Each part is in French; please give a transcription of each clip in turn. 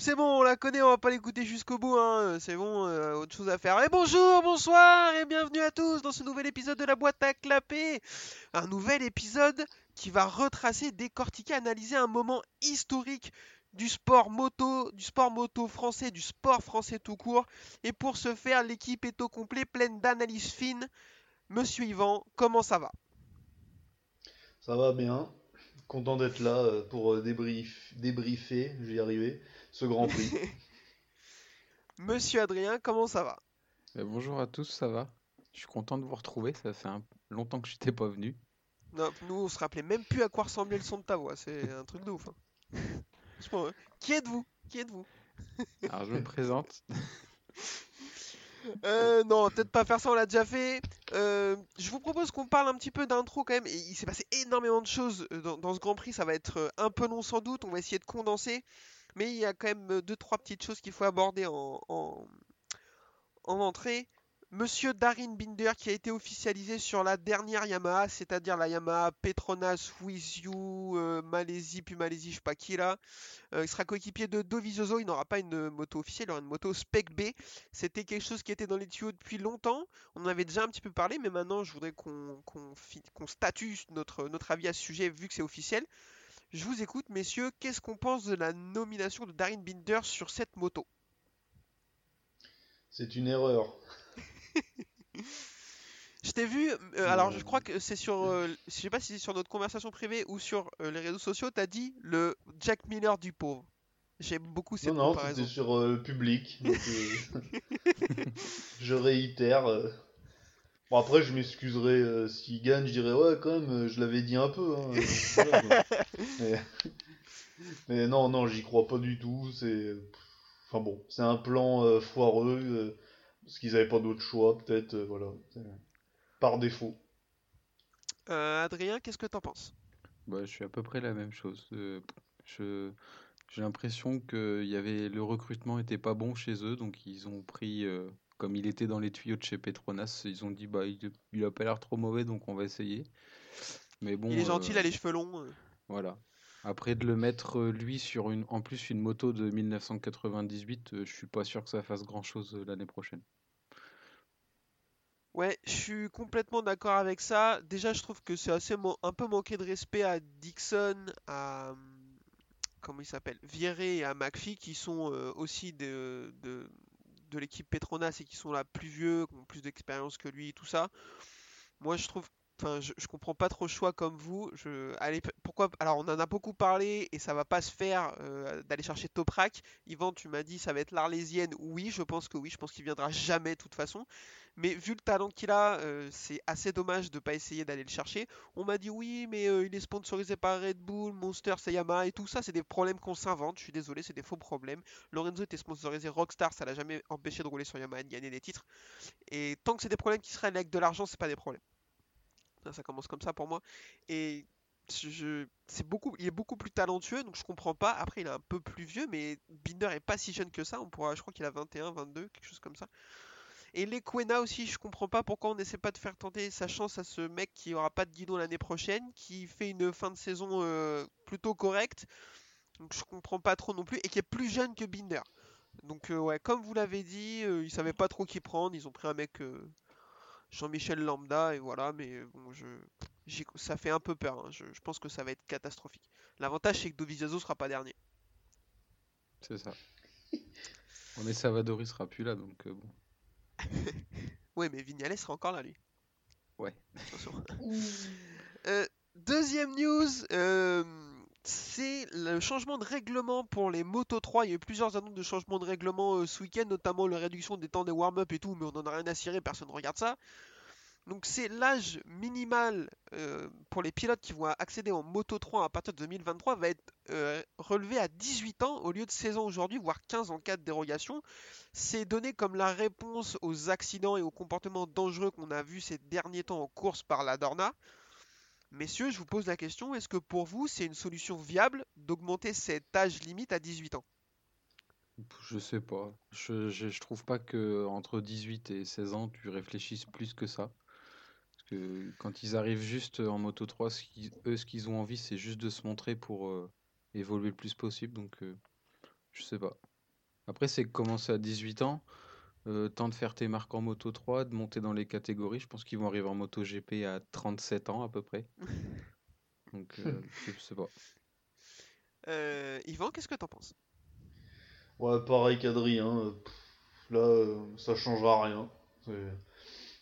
c'est bon, on la connaît, on va pas l'écouter jusqu'au bout, hein. C'est bon, euh, autre chose à faire. Et bonjour, bonsoir, et bienvenue à tous dans ce nouvel épisode de la boîte à clapper. Un nouvel épisode qui va retracer, décortiquer, analyser un moment historique du sport moto, du sport moto français, du sport français tout court. Et pour ce faire, l'équipe est au complet, pleine d'analyses fines. Monsieur Yvan, comment ça va? Ça va bien. Content d'être là euh, pour euh, débrief, débriefer, j'y y arriver, ce Grand Prix. Monsieur Adrien, comment ça va? Euh, bonjour à tous, ça va? Je suis content de vous retrouver, ça fait un- longtemps que je n'étais pas venu. Non, nous on se rappelait même plus à quoi ressemblait le son de ta voix, c'est un truc de ouf. hein. Hein. Qui êtes-vous? Qui êtes-vous? Alors je me présente. Euh, non, peut-être pas faire ça, on l'a déjà fait. Euh, je vous propose qu'on parle un petit peu d'intro quand même. Il s'est passé énormément de choses dans, dans ce Grand Prix. Ça va être un peu long sans doute. On va essayer de condenser. Mais il y a quand même euh, deux, trois petites choses qu'il faut aborder en, en, en entrée. Monsieur Darin Binder qui a été officialisé sur la dernière Yamaha, c'est-à-dire la Yamaha Petronas With You, euh, Malaisie, puis Malaisie, je sais pas qui là. Euh, il sera coéquipier de Dovizioso, il n'aura pas une moto officielle, il aura une moto Spec B. C'était quelque chose qui était dans les tuyaux depuis longtemps. On en avait déjà un petit peu parlé, mais maintenant je voudrais qu'on statue notre avis à ce sujet vu que c'est officiel. Je vous écoute, messieurs. Qu'est-ce qu'on pense de la nomination de Darin Binder sur cette moto? C'est une erreur. Je t'ai vu, euh, alors je crois que c'est sur, euh, je sais pas si c'est sur notre conversation privée ou sur euh, les réseaux sociaux, t'as dit le Jack Miller du pauvre. J'aime beaucoup cette Non, non, comparaison. c'était sur euh, le public. donc, euh, je réitère. Bon, après, je m'excuserai euh, s'il gagne, je dirais, ouais, quand même, euh, je l'avais dit un peu. hein, euh, voilà, mais... mais non, non, j'y crois pas du tout. C'est. Enfin bon, c'est un plan euh, foireux. euh, parce qu'ils avaient pas d'autre choix, peut-être. euh, voilà. Par défaut. Euh, Adrien, qu'est-ce que t'en penses? Bah, je suis à peu près la même chose. Euh, je, j'ai l'impression que y avait, le recrutement était pas bon chez eux, donc ils ont pris, euh, comme il était dans les tuyaux de chez Petronas, ils ont dit bah il, il a pas l'air trop mauvais, donc on va essayer. Mais bon, Il est gentil, euh, il a les cheveux longs. euh. voilà. Après de le mettre euh, lui sur une, en plus une moto de 1998, euh, je suis pas sûr que ça fasse grand-chose euh, l'année prochaine. Ouais, je suis complètement d'accord avec ça. Déjà, je trouve que c'est assez un peu manqué de respect à Dixon, à hum, comment il s'appelle, Vieré et à McPhee qui sont euh, aussi de, de, de l'équipe Petronas et qui sont là plus vieux, qui ont plus d'expérience que lui, tout ça. Moi, je trouve, enfin, je, comprends pas trop le choix comme vous. Pourquoi? Alors, on en a beaucoup parlé et ça va pas se faire euh, d'aller chercher Toprak. Yvan, tu m'as dit ça va être l'Arlésienne. Oui, je pense que oui. Je pense qu'il viendra jamais de toute façon. Mais vu le talent qu'il a, euh, c'est assez dommage de pas essayer d'aller le chercher. On m'a dit oui, mais euh, il est sponsorisé par Red Bull, Monster, c'est Yamaha et tout ça, c'est des problèmes qu'on s'invente. Je suis désolé, c'est des faux problèmes. Lorenzo était sponsorisé Rockstar, ça l'a jamais empêché de rouler sur Yamaha et de gagner des titres. Et tant que c'est des problèmes qui se règlent avec de l'argent, c'est pas des problèmes. Ça, commence comme ça pour moi. Et c'est beaucoup, il est beaucoup plus talentueux, donc je comprends pas. Après, il est un peu plus vieux, mais Binder est pas si jeune que ça. On pourra, je crois qu'il a 21, 22, quelque chose comme ça. Et l'Equena aussi, je comprends pas pourquoi on n'essaie pas de faire tenter sa chance à ce mec qui aura pas de guidon l'année prochaine, qui fait une fin de saison euh, plutôt correcte. Donc je comprends pas trop non plus, et qui est plus jeune que Binder. Donc euh, ouais, comme vous l'avez dit, euh, ils savaient pas trop qui prendre, ils ont pris un mec euh, Jean-Michel Lambda, et voilà, mais bon, je, ça fait un peu peur, hein. je, je pense que ça va être catastrophique. L'avantage c'est que Dovizioso sera pas dernier. C'est ça. On est Savadori sera plus là, donc euh, bon. Ouais, mais Vignales sera encore là, lui. Ouais. Euh, deuxième news, euh, c'est le changement de règlement pour les Moto 3. Il y a eu plusieurs annonces de changement de règlement euh, ce week-end, notamment la réduction des temps des warm-up et tout, mais on en a rien à cirer, personne ne regarde ça. Donc c'est l'âge minimal euh, pour les pilotes qui vont accéder en Moto 3 à partir de 2023 va être euh, relevé à 18 ans au lieu de 16 ans aujourd'hui, voire 15 en cas de dérogation. C'est donné comme la réponse aux accidents et aux comportements dangereux qu'on a vus ces derniers temps en course par la Dorna. Messieurs, je vous pose la question, est-ce que pour vous c'est une solution viable d'augmenter cet âge limite à 18 ans? Je sais pas. Je, je, trouve pas que entre 18 et 16 ans, tu réfléchisses plus que ça. Parce que quand ils arrivent juste en Moto 3, ce qu'ils- eux, ce qu'ils ont envie, c'est juste de se montrer pour euh, évoluer le plus possible. Donc, euh, Je sais pas. Après, c'est commencer à 18 ans. Euh, temps de faire tes marques en Moto 3, de monter dans les catégories. Je pense qu'ils vont arriver en Moto GP à 37 ans à peu près. Donc, euh, je sais pas. Euh, Yvan, qu'est-ce que t'en penses? Ouais, pareil qu'Adrien. pff, Là, euh, ça changera rien.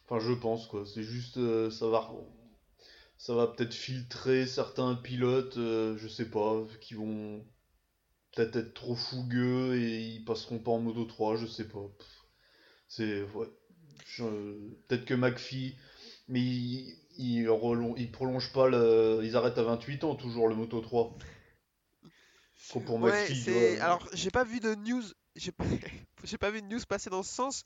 Enfin, je pense quoi. C'est juste, euh, ça va, ça va peut-être filtrer certains pilotes, euh, je sais pas, qui vont peut-être être trop fougueux et ils passeront pas en Moto 3, je sais pas. C'est, ouais. Peut-être que McPhee, mais ils il, relon- ils prolongent pas le, ils arrêtent à 28 ans toujours le Moto 3. Trop pour Ouais, McPhee, vois. Alors, j'ai pas vu de news. J'ai pas... j'ai pas vu de news passer dans ce sens.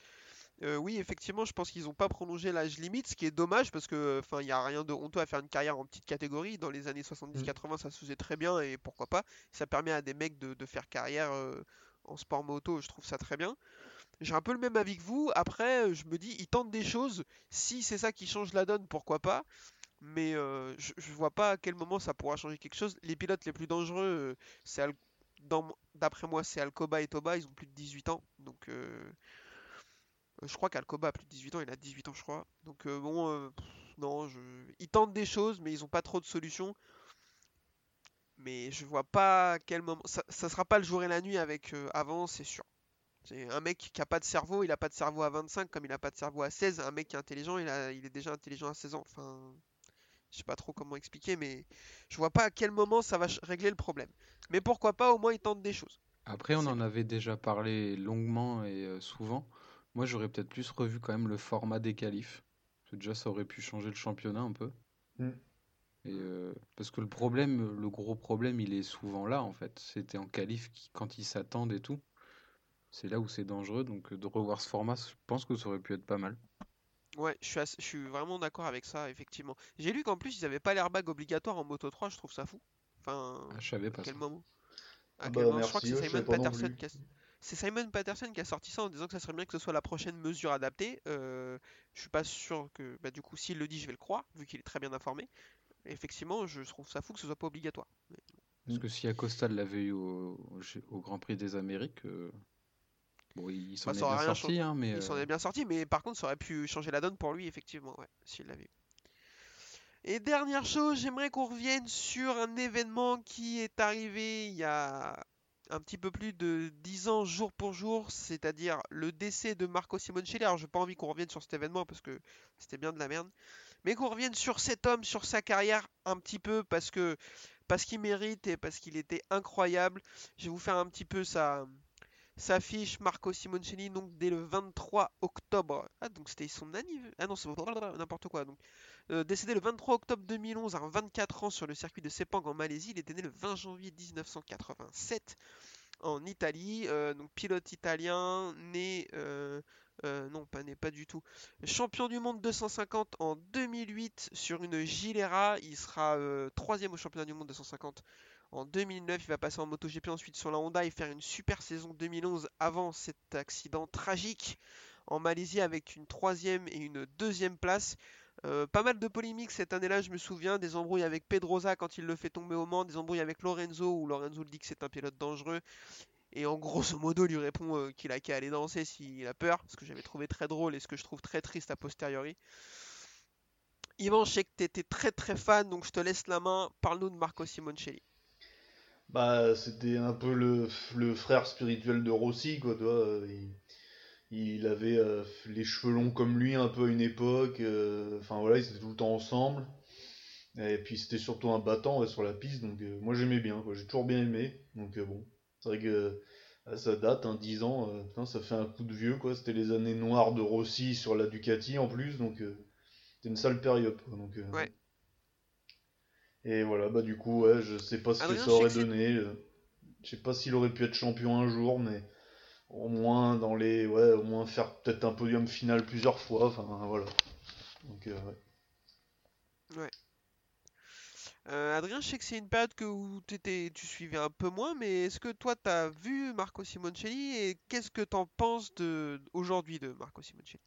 Euh, oui, effectivement, je pense qu'ils ont pas prolongé l'âge limite, ce qui est dommage parce que, enfin, il y a rien de honteux à faire une carrière en petite catégorie. Dans les années 70-80, ça se faisait très bien et pourquoi pas. Ça permet à des mecs de, de faire carrière euh, en sport moto. Je trouve ça très bien. J'ai un peu le même avis que vous. Après, euh, je me dis, ils tentent des choses. Si c'est ça qui change la donne, pourquoi pas. Mais euh, je, je vois pas à quel moment ça pourra changer quelque chose. Les pilotes les plus dangereux, euh, c'est d'après moi, c'est Alcoba et Toba. Ils ont plus de 18 ans. Donc, euh, je crois qu'Alcoba a plus de 18 ans. Il a 18 ans, je crois. Donc, bon, non, je... ils tentent des choses, mais ils ont pas trop de solutions. Mais je vois pas à quel moment. Ça, ça sera pas le jour et la nuit avec avant, c'est sûr. C'est un mec qui a pas de cerveau, il a pas de cerveau à 25 comme il a pas de cerveau à 16. Un mec qui est intelligent, il a, il est déjà intelligent à 16 ans. Enfin, je sais pas trop comment expliquer, mais je vois pas à quel moment ça va régler le problème. Mais pourquoi pas, au moins ils tentent des choses. Après, on en avait déjà parlé longuement et euh, souvent. Moi, j'aurais peut-être plus revu quand même le format des qualifs. Parce que déjà, ça aurait pu changer le championnat un peu. Mm. Et, euh, parce que le problème, le gros problème, il est souvent là, en fait. C'était en qualif qui- quand ils s'attendent et tout. C'est là où c'est dangereux. Donc, euh, de revoir ce format, je pense que ça aurait pu être pas mal. Ouais, je suis, assez- je suis vraiment d'accord avec ça, effectivement. J'ai lu qu'en plus ils avaient pas l'airbag obligatoire en Moto 3, je trouve ça fou. Enfin, Ah, je savais à pas quel ça. moment? À Ah quel bah moment? Je crois que c'est Simon Patterson qui a... C'est Simon Patterson qui a sorti ça en disant que ça serait bien que ce soit la prochaine mesure adaptée. Euh, je suis pas sûr que, bah, du coup, s'il le dit, je vais le croire, vu qu'il est très bien informé. Effectivement, je trouve ça fou que ce soit pas obligatoire. Parce que si Acosta l'avait eu au Grand Prix des Amériques, euh, bon, il s'en est ça aurait bien rien sorti, hein, mais Il s'en est bien sorti, mais par contre, ça aurait pu changer la donne pour lui, effectivement, ouais, s'il l'avait eu. Et dernière chose, j'aimerais qu'on revienne sur un événement qui est arrivé il y a un petit peu plus de 10 ans, jour pour jour, c'est-à-dire le décès de Marco Simoncelli. Alors, j'ai pas envie qu'on revienne sur cet événement parce que c'était bien de la merde, mais qu'on revienne sur cet homme, sur sa carrière un petit peu parce que parce qu'il mérite et parce qu'il était incroyable. Je vais vous faire un petit peu sa s'affiche Marco Simoncelli donc dès le 23 octobre. Ah donc c'était son anniversaire. Ah non c'est n'importe quoi. Donc euh, décédé le 23 octobre 2011 à 24 ans sur le circuit de Sepang en Malaisie. Il était né le 20 janvier 1987 en Italie. Euh, donc pilote italien, né euh, non pas né pas du tout. Champion du monde 250 en 2008 sur une Gilera. Il sera troisième au championnat du monde 250 en 2009, il va passer en MotoGP ensuite sur la Honda et faire une super saison 2011 avant cet accident tragique en Malaisie avec une troisième et une deuxième place. Euh, pas mal de polémiques cette année-là, je me souviens, des embrouilles avec Pedrosa quand il le fait tomber au Mans, des embrouilles avec Lorenzo où Lorenzo le dit que c'est un pilote dangereux. Et en grosso modo, lui répond euh, qu'il a qu'à aller danser s'il a peur, ce que j'avais trouvé très drôle et ce que je trouve très triste a posteriori. Yvan, je sais que tu étais très très fan, donc je te laisse la main. Parle-nous de Marco Simoncelli. Bah, c'était un peu le, le frère spirituel de Rossi, quoi, euh, Il, il avait euh, les cheveux longs comme lui un peu à une époque. euh, Enfin voilà, ils étaient tout le temps ensemble. Et puis c'était surtout un battant sur la piste, donc moi j'aimais bien. J'ai toujours bien aimé. Donc bon, c'est vrai que ça date, hein, 10 ans, ça fait un coup de vieux, quoi. C'était les années noires de Rossi sur la Ducati en plus, donc c'était une sale période. Donc. Et voilà, bah du coup, ouais, je sais pas ce que Adrien, ça aurait que donné. euh, Je sais pas s'il aurait pu être champion un jour, mais au moins dans les, ouais, au moins faire peut-être un podium final plusieurs fois. Enfin voilà. Donc euh, ouais. Euh, Adrien, je sais que c'est une période que où t'étais, tu suivais un peu moins, mais est-ce que toi t'as vu Marco Simoncelli et qu'est-ce que t'en penses de aujourd'hui de Marco Simoncelli?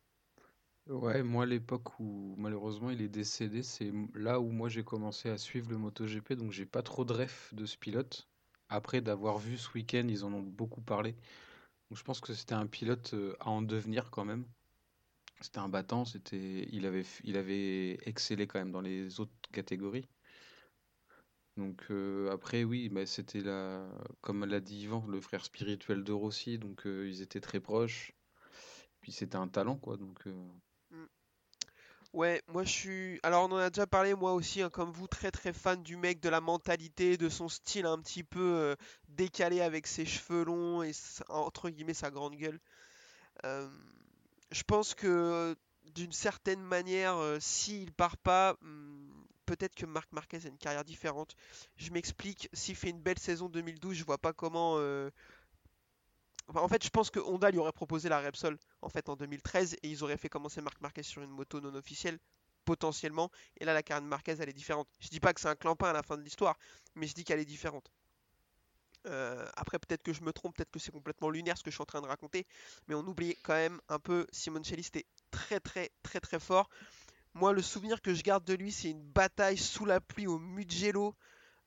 Ouais, moi, l'époque où malheureusement il est décédé, c'est là où moi j'ai commencé à suivre le MotoGP, donc j'ai pas trop de ref de ce pilote. après d'avoir vu ce week-end, ils en ont beaucoup parlé. Donc je pense que c'était un pilote euh, à en devenir quand même. C'était un battant, c'était, il avait, il avait excellé quand même dans les autres catégories. Donc euh, après oui, bah, c'était la, comme l'a dit Yvan, le frère spirituel de Rossi, donc euh, ils étaient très proches. Puis c'était un talent quoi, donc. Ouais, moi je suis. Alors on en a déjà parlé moi aussi, hein, comme vous, très très fan du mec, de la mentalité, de son style un petit peu euh, décalé avec ses cheveux longs et entre guillemets sa grande gueule. Euh, je pense que d'une certaine manière, euh, s'il part pas, hmm, peut-être que Marc Marquez a une carrière différente. Je m'explique, s'il fait une belle saison 2012, je vois pas comment en fait, je pense que Honda lui aurait proposé la Repsol en fait en 2013 et ils auraient fait commencer Marc Marquez sur une moto non officielle potentiellement. Et là, la carrière de Marquez, elle est différente. Je dis pas que c'est un clampin à la fin de l'histoire, mais je dis qu'elle est différente. Euh, après, peut-être que je me trompe, peut-être que c'est complètement lunaire ce que je suis en train de raconter, mais on oublie quand même un peu Simoncelli, c'était très très très très fort. Moi, le souvenir que je garde de lui, c'est une bataille sous la pluie au Mugello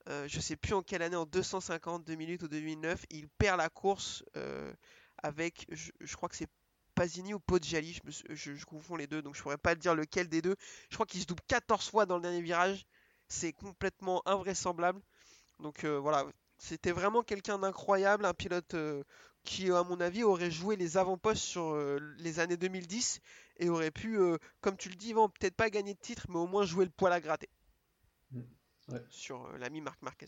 euh, je sais plus en quelle année, en 252 minutes ou 2009, il perd la course euh, avec, je, crois que c'est Pasini ou Poggiali, je, confonds les deux, donc je pourrais pas dire lequel des deux. Je crois qu'il se double 14 fois dans le dernier virage, c'est complètement invraisemblable. Donc euh, voilà, c'était vraiment quelqu'un d'incroyable, un pilote qui, à mon avis, aurait joué les avant-postes sur les années 2010 et aurait pu, comme tu le dis, peut-être pas gagner de titre, mais au moins jouer le poil à gratter. Mm sur euh, l'ami Marc Marquez.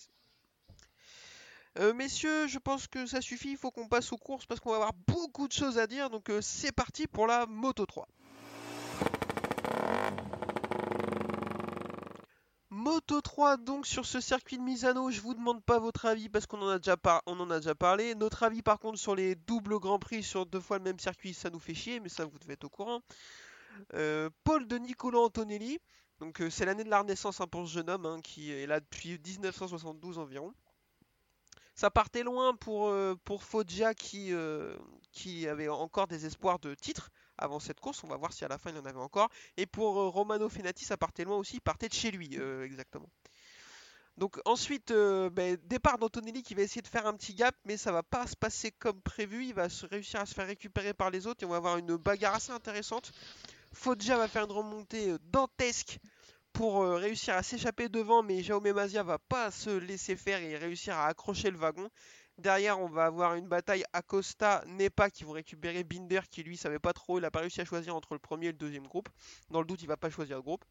Euh, messieurs, je pense que ça suffit, il faut qu'on passe aux courses parce qu'on va avoir beaucoup de choses à dire, donc euh, c'est parti pour la Moto 3. Moto 3 donc sur ce circuit de Misano, je vous demande pas votre avis parce qu'on en a déjà parlé. Notre avis par contre sur les doubles grands prix sur deux fois le même circuit, ça nous fait chier, mais ça vous devez être au courant. Paul de Nicolo Antonelli, donc euh, c'est l'année de la renaissance hein, pour ce jeune homme hein, qui est là depuis 1972 environ. Ça partait loin pour, euh, Foggia qui, euh, qui avait encore des espoirs de titre avant cette course. On va voir si à la fin il en avait encore. Et pour Romano Fenati, ça partait loin aussi. Il partait de chez lui, exactement. Donc ensuite, ben, départ d'Antonelli qui va essayer de faire un petit gap, mais ça va pas se passer comme prévu. Il va se réussir à se faire récupérer par les autres et on va avoir une bagarre assez intéressante. Foggia va faire une remontée dantesque pour euh, réussir à s'échapper devant, mais Jaume Mazia va pas se laisser faire et réussir à accrocher le wagon. Derrière, on va avoir une bataille Acosta, Nepa qui vont récupérer Binder qui lui savait pas trop, il a pas réussi à choisir entre le premier et le deuxième groupe. Dans le doute, il va pas choisir le groupe.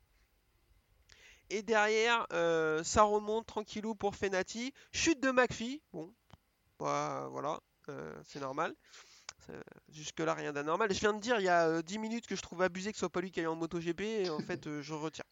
Et derrière, euh, ça remonte tranquillou pour Fenati. Chute de McPhee. Bon, bah, voilà, euh, c'est normal. Jusque-là, rien d'anormal. Je viens de dire il y a 10 minutes que je trouve abusé que ce soit pas lui qui aille en MotoGP. Et en fait, je retire.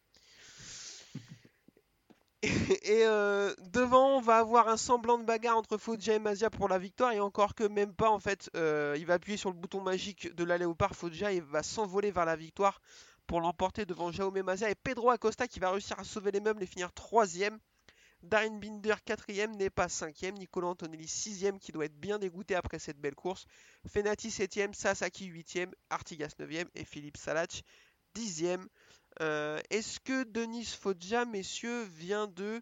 Et euh, devant, on va avoir un semblant de bagarre entre Foggia et Mazia pour la victoire. Et encore que même pas, en fait, euh, il va appuyer sur le bouton magique de la Léopard. Foggia et va s'envoler vers la victoire pour l'emporter devant Jaume Mazia et Pedro Acosta qui va réussir à sauver les meubles et finir troisième. Darin Binder quatrième, n'est pas cinquième. Nicolas Antonelli sixième qui doit être bien dégoûté après cette belle course. Fenati septième, Sasaki huitième, Artigas neuvième et Philippe Salach dixième. Euh, est-ce que Denis Foggia, messieurs, vient de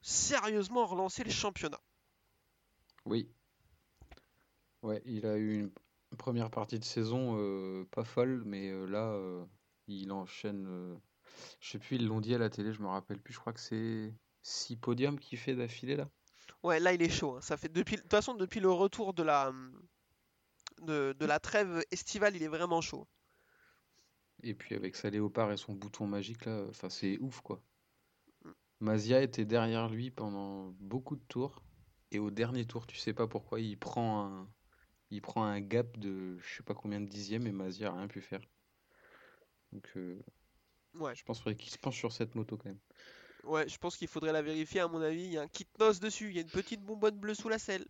sérieusement relancer le championnat? Oui. Ouais, il a eu une première partie de saison euh, pas folle, mais euh, là, il enchaîne. je sais plus, ils l'ont dit à la télé, je me rappelle plus. Je crois que c'est six podiums qu'il fait d'affilée là. Ouais, là il est chaud. Hein. Ça fait depuis, de toute façon, depuis le retour de la de, de la trêve estivale, il est vraiment chaud. Et puis avec sa léopard et son bouton magique là, enfin c'est ouf quoi. Mazia était derrière lui pendant beaucoup de tours et au dernier tour, tu sais pas pourquoi, il prend un il prend un gap de je sais pas combien de dixièmes et Mazia a rien pu faire. Donc euh, ouais. je pense qu'il se penche sur cette moto quand même. Ouais, je pense qu'il faudrait la vérifier à mon avis. Il y a un kit nos dessus, il y a une petite bonbonne bleue sous la selle.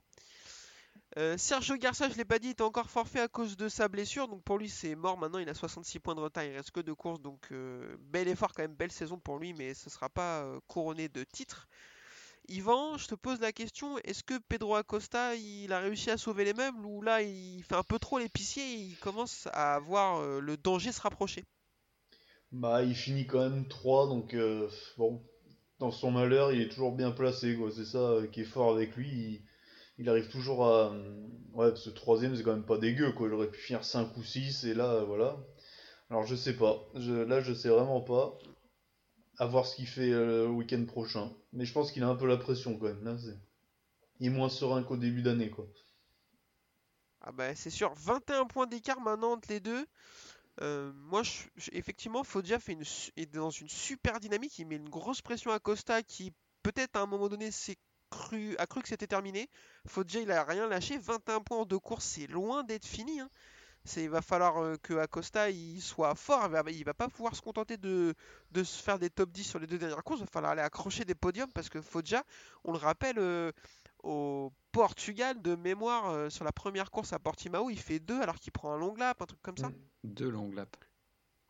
Euh, Sergio Garcia, je l'ai pas dit, est encore forfait à cause de sa blessure. Donc pour lui, c'est mort. Maintenant, il a 66 points de retard. Il reste que deux courses. Donc euh, bel effort, quand même, belle saison pour lui. Mais ce sera pas euh, couronné de titre. Yvan, je te pose la question est-ce que Pedro Acosta il a réussi à sauver les meubles ou là il fait un peu trop l'épicier et il commence à voir le danger se rapprocher? Bah, il finit quand même 3 donc bon, dans son malheur, il est toujours bien placé C'est ça qui est fort avec lui il arrive toujours à. Ouais, ce troisième, c'est quand même pas dégueu, quoi. J'aurais pu finir 5 ou 6, et là, voilà. Alors, je sais pas. Là, je sais vraiment pas. À voir ce qu'il fait euh, le week-end prochain. Mais je pense qu'il a un peu la pression, quand même. Il est moins serein qu'au début d'année, quoi. Ah bah c'est sûr, 21 points d'écart maintenant entre les deux. Euh, moi, effectivement, Foggia est dans une super dynamique. Il met une grosse pression à Costa qui, peut-être à un moment donné, s'est cru, a cru que c'était terminé. Foggia, il a rien lâché. 21 points en deux courses, c'est loin d'être fini. hein. Il va falloir euh, que Acosta il soit fort. Il va, pas pouvoir se contenter de, se faire des top 10 sur les deux dernières courses. Il va falloir aller accrocher des podiums parce que Foggia, on le rappelle, euh, au Portugal, de mémoire, sur la première course à Portimao, il fait 2 alors qu'il prend un long lap, un truc comme ça. Deux longues laps.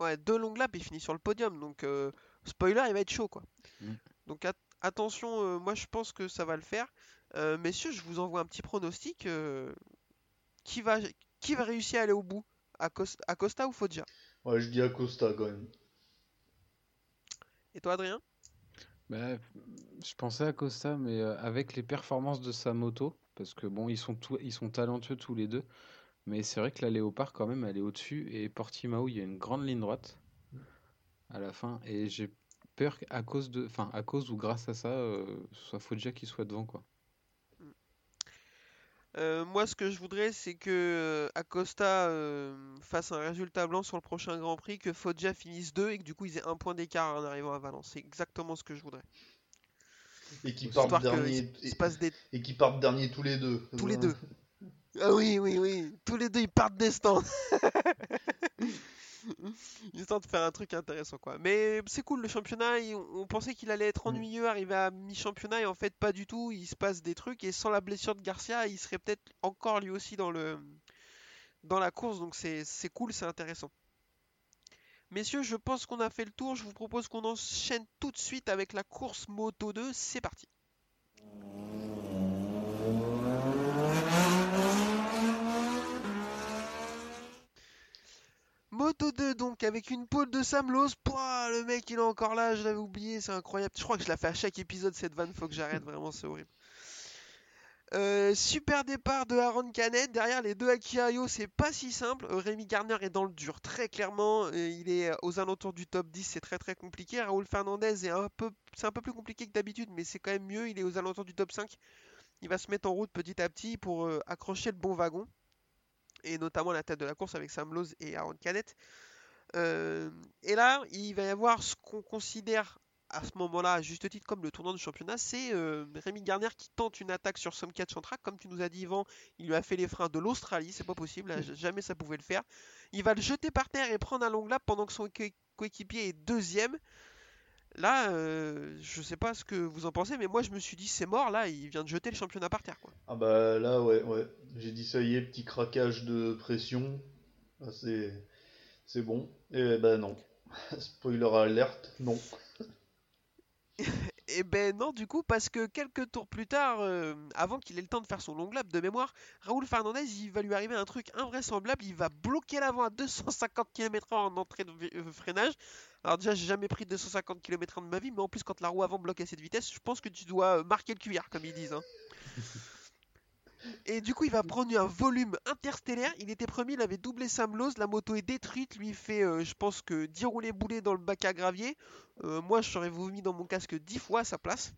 Ouais, deux longues laps, il finit sur le podium. Donc, euh, spoiler, il va être chaud, quoi. Mm. Donc, at- attention, euh, moi je pense que ça va le faire. Euh, messieurs, je vous envoie un petit pronostic. euh, qui va, qui va réussir à aller au bout? Acos- Acosta ou Foggia? Ouais, je dis Acosta, quand même. Et toi, Adrien? Bah, je pensais à Costa, mais avec les performances de sa moto, parce que bon, ils sont, tous- ils sont talentueux tous les deux, mais c'est vrai que la Léopard, quand même, elle est au-dessus, et Portimao, il y a une grande ligne droite à la fin, et j'ai peur qu'à cause de, enfin, à cause ou grâce à ça, euh, ce soit Foggia qui soit devant, quoi. Euh, Moi, ce que je voudrais, c'est que euh, Acosta euh, fasse un résultat blanc sur le prochain Grand Prix, que Foggia finisse 2 et que du coup ils aient un point d'écart en arrivant à Valence. C'est exactement ce que je voudrais. Et qui partent dernier. qu'il se passe des Et qui partent dernier tous les deux. Tous les deux. Ah oui, oui, oui. Tous les deux, ils partent des stands. Histoire de faire un truc intéressant, quoi. Mais c'est cool, le championnat. On pensait qu'il allait être ennuyeux, arriver à mi-championnat, et en fait, pas du tout. Il se passe des trucs, et sans la blessure de Garcia, il serait peut-être encore lui aussi dans le dans la course. Donc c'est c'est cool, c'est intéressant. Messieurs, je pense qu'on a fait le tour. Je vous propose qu'on enchaîne tout de suite avec la course Moto 2. C'est parti. Moto 2 donc avec une pole de Sam Lowe. Pouah, le mec il est encore là, je l'avais oublié, c'est incroyable. Je crois que je la fais à chaque épisode cette vanne, faut que j'arrête, vraiment c'est horrible. Euh, super départ de Aaron Canet, derrière les deux Akiayo c'est pas si simple. Euh, Rémi Garner est dans le dur très clairement, Euh, il est aux alentours du top 10, c'est très très compliqué. Raoul Fernandez est un peu, c'est un peu plus compliqué que d'habitude mais c'est quand même mieux, il est aux alentours du top 5. Il va se mettre en route petit à petit pour euh, accrocher le bon wagon et notamment la tête de la course avec Sam Lowe et Aaron Canet. Euh, et là, il va y avoir ce qu'on considère à ce moment-là, à juste titre, comme le tournant du championnat, c'est euh, Rémi Garner qui tente une attaque sur Somcat Chantra. Comme tu nous as dit, Yvan, il lui a fait les freins de l'Australie, c'est pas possible, là, jamais ça pouvait le faire. Il va le jeter par terre et prendre un long lap pendant que son co- coéquipier est deuxième. Là, euh, je sais pas ce que vous en pensez, mais moi je me suis dit c'est mort, là, il vient de jeter le championnat par terre. Ah bah là, ouais, ouais. J'ai dit ça y est, petit craquage de pression. Ah, c'est, c'est bon. Et bah non. Spoiler alerte, non. Et ben non, du coup, parce que quelques tours plus tard, euh, avant qu'il ait le temps de faire son long lap de mémoire, Raoul Fernandez, il va lui arriver un truc invraisemblable. Il va bloquer l'avant à 250 km/h en entrée de euh, freinage. Alors, déjà, j'ai jamais pris 250 km/h de ma vie, mais en plus, quand la roue avant bloque à cette vitesse, je pense que tu dois euh, marquer le cuillère, comme ils disent. hein. Et du coup, il va prendre un volume interstellaire. Il était premier, il avait doublé Sam Lowe. La moto est détruite. Lui fait, euh, je pense que 10 roulés boulés dans le bac à gravier. Euh, moi, je serais vomi dans mon casque 10 fois à sa place.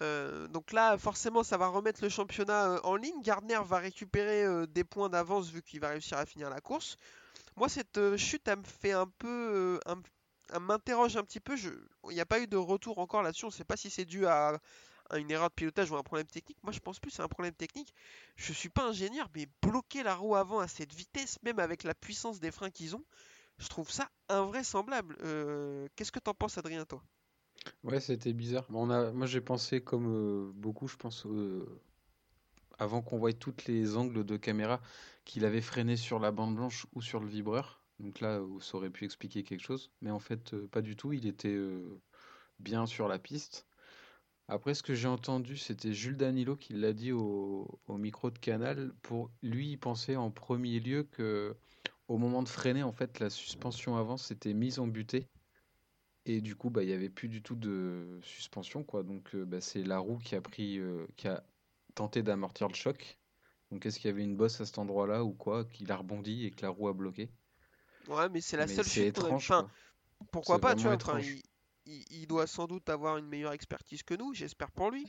Euh, donc là, forcément, ça va remettre le championnat en ligne. Gardner va récupérer des points d'avance vu qu'il va réussir à finir la course. Moi, cette chute, elle me fait un peu. un- m'interroge un petit peu. Il n'y a pas eu de retour encore là-dessus. On ne sait pas si c'est dû à une erreur de pilotage ou à un problème technique. Moi, je pense plus c'est un problème technique. Je suis pas ingénieur, mais bloquer la roue avant à cette vitesse, même avec la puissance des freins qu'ils ont, je trouve ça invraisemblable. Euh, Qu'est-ce que t'en penses, Adrien, toi? Ouais, c'était bizarre. Moi, j'ai pensé comme euh, beaucoup, je pense, euh, avant qu'on voie toutes les angles de caméra, qu'il avait freiné sur la bande blanche ou sur le vibreur. Donc là, ça aurait pu expliquer quelque chose. Mais en fait, pas du tout. Il était bien sur la piste. Après, ce que j'ai entendu, c'était Jules Danilo qui l'a dit au, au micro de Canal. Pour lui, il pensait en premier lieu que au moment de freiner, en fait, la suspension avant s'était mise en butée. Et du coup, bah, il n'y avait plus du tout de suspension, quoi. Donc, euh, bah, c'est la roue qui a pris, euh, qui a tenté d'amortir le choc. Donc est-ce qu'il y avait une bosse à cet endroit-là ou quoi, qu'il a rebondi et que la roue a bloqué? Ouais, mais c'est la Mais seule chute a étrange. Enfin, pourquoi pas, tu vois, enfin, il, il- il doit sans doute avoir une meilleure expertise que nous, j'espère pour lui,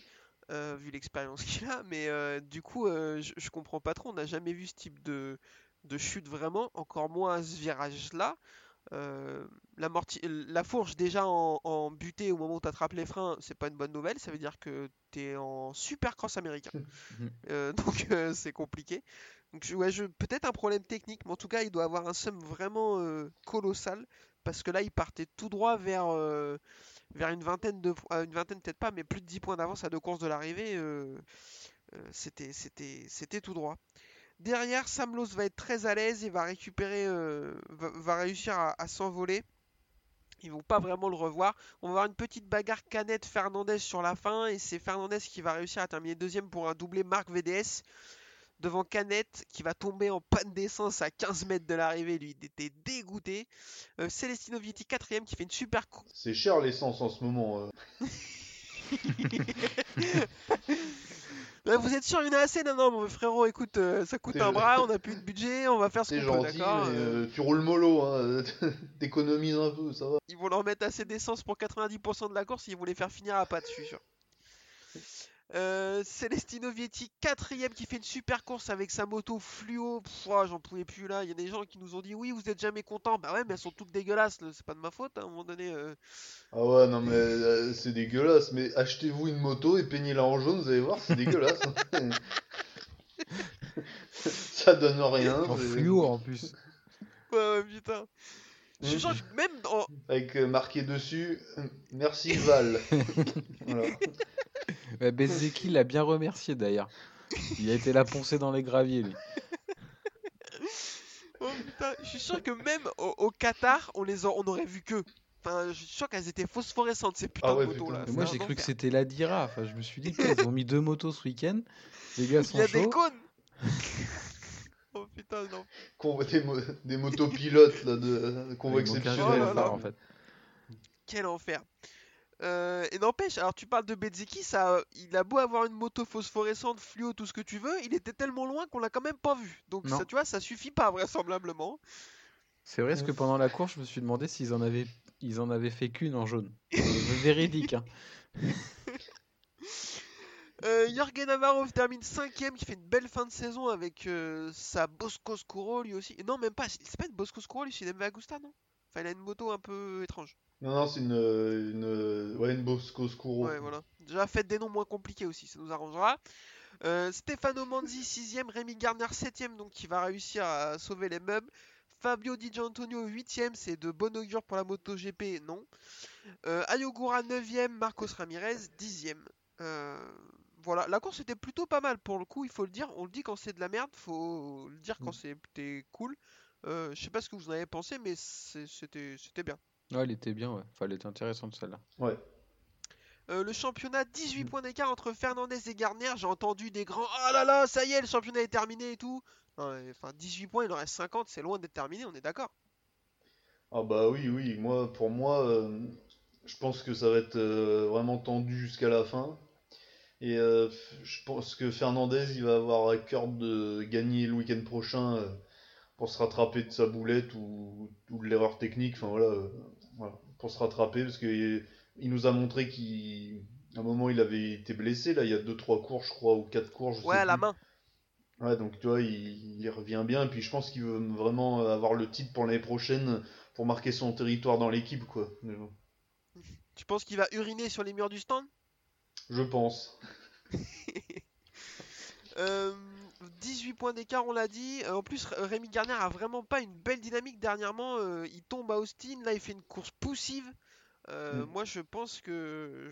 euh, vu l'expérience qu'il a, mais euh, du coup, euh, je, je comprends pas trop, on n'a jamais vu ce type de, de chute vraiment, encore moins à ce virage-là. La, fourche déjà en, en butée au moment où tu attrapes les freins, c'est pas une bonne nouvelle, ça veut dire que tu es en super cross américain. Mhm. Donc c'est compliqué. Donc ouais, peut-être un problème technique, mais en tout cas il doit avoir un seum vraiment colossal parce que là il partait tout droit vers, euh, vers une vingtaine de euh, une vingtaine peut-être pas, mais plus de 10 points d'avance à deux courses de l'arrivée. euh, c'était c'était tout droit. Derrière, Sam Lowe va être très à l'aise et va récupérer, va, va réussir à, à s'envoler. Ils vont pas vraiment le revoir. On va avoir une petite bagarre canette Fernandez sur la fin et c'est Fernandez qui va réussir à terminer deuxième pour un doublé Marc VDS devant Canette qui va tomber en panne d'essence à 15 mètres de l'arrivée. Lui, il était dégoûté. Euh, Celestino Vietti quatrième qui fait une super cou- C'est cher l'essence en ce moment. euh. Vous êtes sûr il y en a assez? Non, non, mon frérot, écoute, euh, ça coûte un bras, on a plus de budget, on va faire ce qu'on peut, d'accord Euh, tu roules mollo, hein. t'économises un peu, ça va. Ils vont leur mettre assez d'essence pour 90% de la course, ils vont les faire finir à pattes, je suis sûr. Euh, Celestino Vietti, quatrième, qui fait une super course avec sa moto fluo. Pff, oh, J'en pouvais plus là. Il y a des gens qui nous ont dit oui, vous êtes jamais contents. Bah ouais, mais elles sont toutes dégueulasses. C'est pas de ma faute. hein, À un moment donné, euh. Ah ouais, non mais euh, c'est dégueulasse, mais achetez-vous une moto et peignez-la en jaune, vous allez voir, c'est dégueulasse. hein. ça donne rien. En c'est- fluo en plus. Ouais, ouais, putain. Je que même en- Avec euh, marqué dessus, merci Val. voilà. Ouais, Bezzeki l'a bien remercié d'ailleurs. Il a été la poncer dans les graviers lui. oh, putain, je suis sûr que même au, au Qatar, on les a- on aurait vu que. Enfin, je suis sûr qu'elles étaient phosphorescentes ces putains Ah ouais, de motos là. Mais moi j'ai cru que c'était la Dira. Enfin, je me suis dit, putain, ils ont mis deux motos ce week-end. Les gars Il sont y a des cônes. oh putain, non. Des, mo- des motopilotes là, de, de convoi Il exceptionnel. Oh en fait. Quel enfer. Euh, et n'empêche, alors tu parles de Bezzeki, ça, euh, il a beau avoir une moto phosphorescente, fluo, tout ce que tu veux, il était tellement loin qu'on l'a quand même pas vu. Donc Non. ça, tu vois, ça suffit pas vraisemblablement. C'est vrai parce que pendant la course, je me suis demandé s'ils en avaient, ils en avaient fait qu'une en jaune. Véridique. Hein. Euh, Jorgen termine cinquième, qui fait une belle fin de saison avec euh, sa Bosco Scuro lui aussi. Et non, même pas, c'est pas une Bosco Scuro, lui, c'est une MV Agusta, non? Enfin, il a une moto un peu étrange. Non, non, c'est une, une, ouais, une Bosco Scuro. Ouais, voilà. Déjà, faites des noms moins compliqués aussi, ça nous arrangera. Euh, Stefano Manzi, 6ème. Rémi Garner, 7ème, donc qui va réussir à sauver les meubles. Fabio Di Gianantonio, 8ème, c'est de bon augure pour la MotoGP, non. Euh, Ayogura, 9ème. Marcos Ramirez, 10ème. Euh, voilà, la course était plutôt pas mal pour le coup, il faut le dire. On le dit quand c'est de la merde, faut le dire quand Mm. c'était cool. Euh, je sais pas ce que vous en avez pensé, mais c'est- c'était c'était bien. Ouais, elle était bien, ouais. Enfin, elle était intéressante celle-là. Ouais. Euh, le championnat, 18 Mm. points d'écart entre Fernandez et Garner. J'ai entendu des grands Oh là là, ça y est, le championnat est terminé et tout. Enfin, 18 points, il en reste 50, c'est loin d'être terminé, on est d'accord. Ah bah oui, oui, moi, pour moi, euh, je pense que ça va être euh, vraiment tendu jusqu'à la fin. Et euh, je pense que Fernandez, il va avoir à cœur de gagner le week-end prochain euh, pour se rattraper de sa boulette ou, ou de l'erreur technique, enfin voilà, euh, voilà, pour se rattraper, parce qu'il il nous a montré qu'à un moment, il avait été blessé, là, il y a 2-3 cours, je crois, ou 4 cours, je sais Ouais, à la plus. main. Ouais, donc tu vois, il, il revient bien, et puis je pense qu'il veut vraiment avoir le titre pour l'année prochaine pour marquer son territoire dans l'équipe, quoi. Tu penses qu'il va uriner sur les murs du stand? Je pense. Euh, 18 points d'écart, on l'a dit. Euh, en plus, Rémi Garner a vraiment pas une belle dynamique dernièrement. Euh, il tombe à Austin, là il fait une course poussive. Euh, Mm. Moi je pense que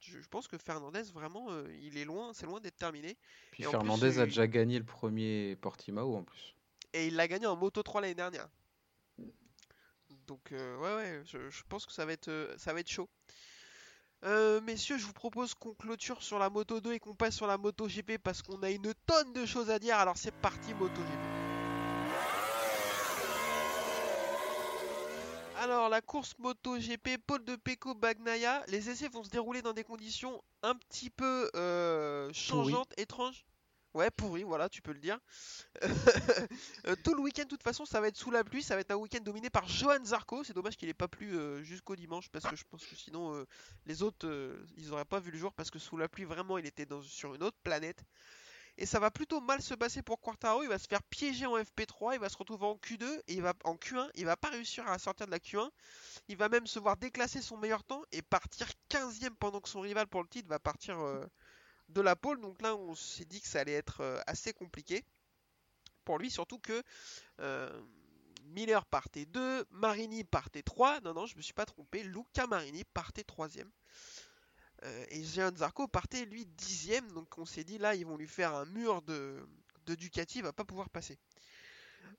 je, je pense que Fernandez vraiment euh, il est loin, c'est loin d'être terminé. Puis Et Fernandez plus, a déjà gagné le premier Portimao en plus. Et il l'a gagné en Moto 3 l'année dernière. Donc euh, ouais ouais, je, je pense que ça va être ça va être chaud. Euh, messieurs, je vous propose qu'on clôture sur la Moto 2 et qu'on passe sur la Moto GP parce qu'on a une tonne de choses à dire. Alors c'est parti Moto GP. Alors, la course moto GP, Paul de Pecco, Bagnaia, les essais vont se dérouler dans des conditions un petit peu euh, changeantes, étranges. Ouais, pourri, voilà, tu peux le dire. Euh, tout le week-end, de toute façon, ça va être sous la pluie. Ça va être un week-end dominé par Johan Zarco. C'est dommage qu'il ait pas plu euh, jusqu'au dimanche parce que je pense que sinon euh, les autres ils auraient pas vu le jour parce que sous la pluie, vraiment, il était sur une autre planète. Et ça va plutôt mal se passer pour Quartaro. Il va se faire piéger en FP3. Il va se retrouver en Q2 et il va en Q1. Il va pas réussir à sortir de la Q1. Il va même se voir déclasser son meilleur temps et partir 15ème pendant que son rival pour le titre va partir de la pole. Donc là, on s'est dit que ça allait être euh, assez compliqué pour lui, surtout que euh, Miller partait 2, Marini partait 3. Non, non, je me suis pas trompé. Luca Marini partait 3ème. et Jean Zarco partait lui 10ème. Donc on s'est dit là, ils vont lui faire un mur de, de Ducati. Il va pas pouvoir passer.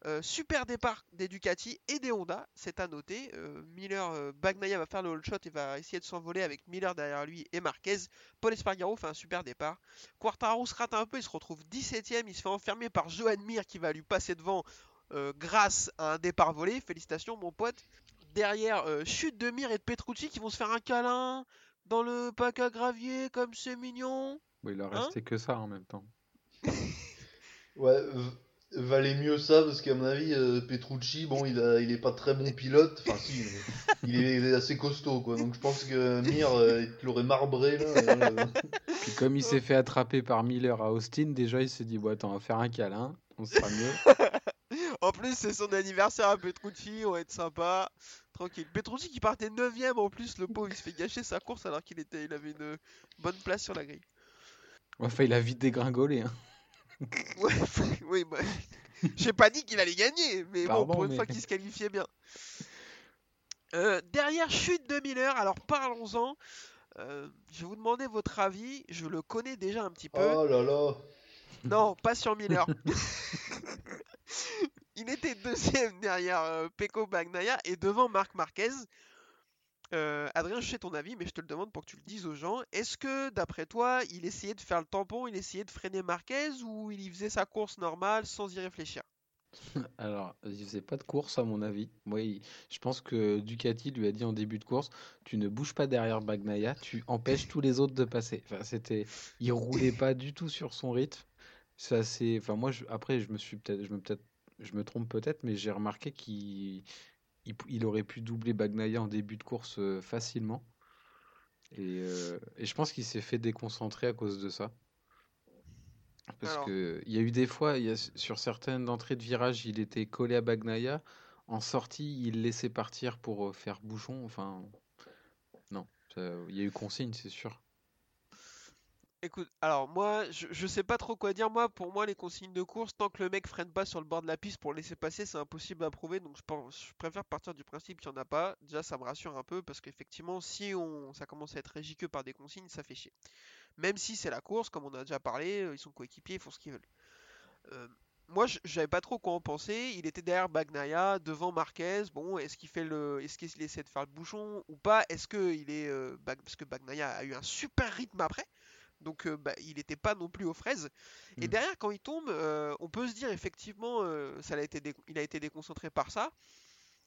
Euh, super départ des Ducati et des Honda, c'est à noter. Euh, Miller, euh, Bagnaia va faire le hold shot et va essayer de s'envoler avec Miller derrière lui et Marquez. Paul Espargaro fait un super départ. Quartaro se rate un peu, il se retrouve 17ème, il se fait enfermer par Johan Mir qui va lui passer devant euh, grâce à un départ volé. Félicitations mon pote. Derrière, euh, chute de Mir et de Petrucci qui vont se faire un câlin dans le pack à gravier comme c'est mignon. Bon, il a Hein resté que ça en même temps. Ouais, valait mieux ça parce qu'à mon avis, euh, Petrucci, bon, il, a, il est pas très bon pilote. Enfin, si, mais il est assez costaud, quoi. Donc je pense que Mir, euh, il te l'aurait marbré, là. euh, Puis comme il s'est fait attraper par Miller à Austin, déjà il s'est dit bon attends on va faire un câlin, on sera mieux. En plus, c'est son anniversaire à Petrucci, on va être sympa. Tranquille. Petrucci qui partait 9ème en plus, le pauvre, il se fait gâcher sa course alors qu'il était, il avait une bonne place sur la grille. Enfin il a vite dégringolé. Hein. Ouais, oui, bah, j'ai pas dit qu'il allait gagner, mais Pardon, bon, pour une mais- fois qu'il se qualifiait bien. Euh, derrière chute de Miller, alors parlons-en. Euh, je vais vous demander votre avis. Je le connais déjà un petit peu. Oh là là. Non, pas sur Miller. Il était deuxième derrière euh, Pecco Bagnaia et devant Marc Marquez. Euh, Adrien, je sais ton avis, mais je te le demande pour que tu le dises aux gens. Est-ce que, d'après toi, il essayait de faire le tampon, il essayait de freiner Marquez ou il y faisait sa course normale sans y réfléchir? Alors il faisait pas de course à mon avis. Il- je pense que Ducati lui a dit en début de course tu ne bouges pas derrière Bagnaia, tu empêches tous les autres de passer. Enfin c'était, il roulait pas du tout sur son rythme. Ça c'est, enfin moi après je me suis peut-être, je me peut-être, je me trompe peut-être, mais j'ai remarqué qu'il il, aurait pu doubler Bagnaia en début de course euh, facilement. Et, euh, et je pense qu'il s'est fait déconcentrer à cause de ça. Parce Alors. que il y a eu des fois, il y a, sur certaines entrées de virage, il était collé à Bagnaia. En sortie, il laissait partir pour euh, faire bouchon. Enfin, non, il y a eu consigne, c'est sûr. Écoute, alors moi, je, je sais pas trop quoi dire. Moi, pour moi, les consignes de course, tant que le mec freine pas sur le bord de la piste pour laisser passer, c'est impossible à prouver. Donc, je, pense, je préfère partir du principe qu'il n'y en a pas. Déjà, ça me rassure un peu parce qu'effectivement, si on, ça commence à être régi que par des consignes, ça fait chier. Même si c'est la course, comme on a déjà parlé, euh, ils sont coéquipiers, ils font ce qu'ils veulent. Euh, moi, savais pas trop quoi en penser. Il était derrière Bagnaia, devant Marquez. Bon, est-ce qu'il fait le, est-ce qu'il essaie de faire le bouchon ou pas? Est-ce que il est, euh, parce que Bagnaia a eu un super rythme après. Donc euh, bah, il n'était pas non plus aux fraises. Et Mm. derrière, quand il tombe, euh, on peut se dire effectivement, euh, ça a été il a été déconcentré par ça.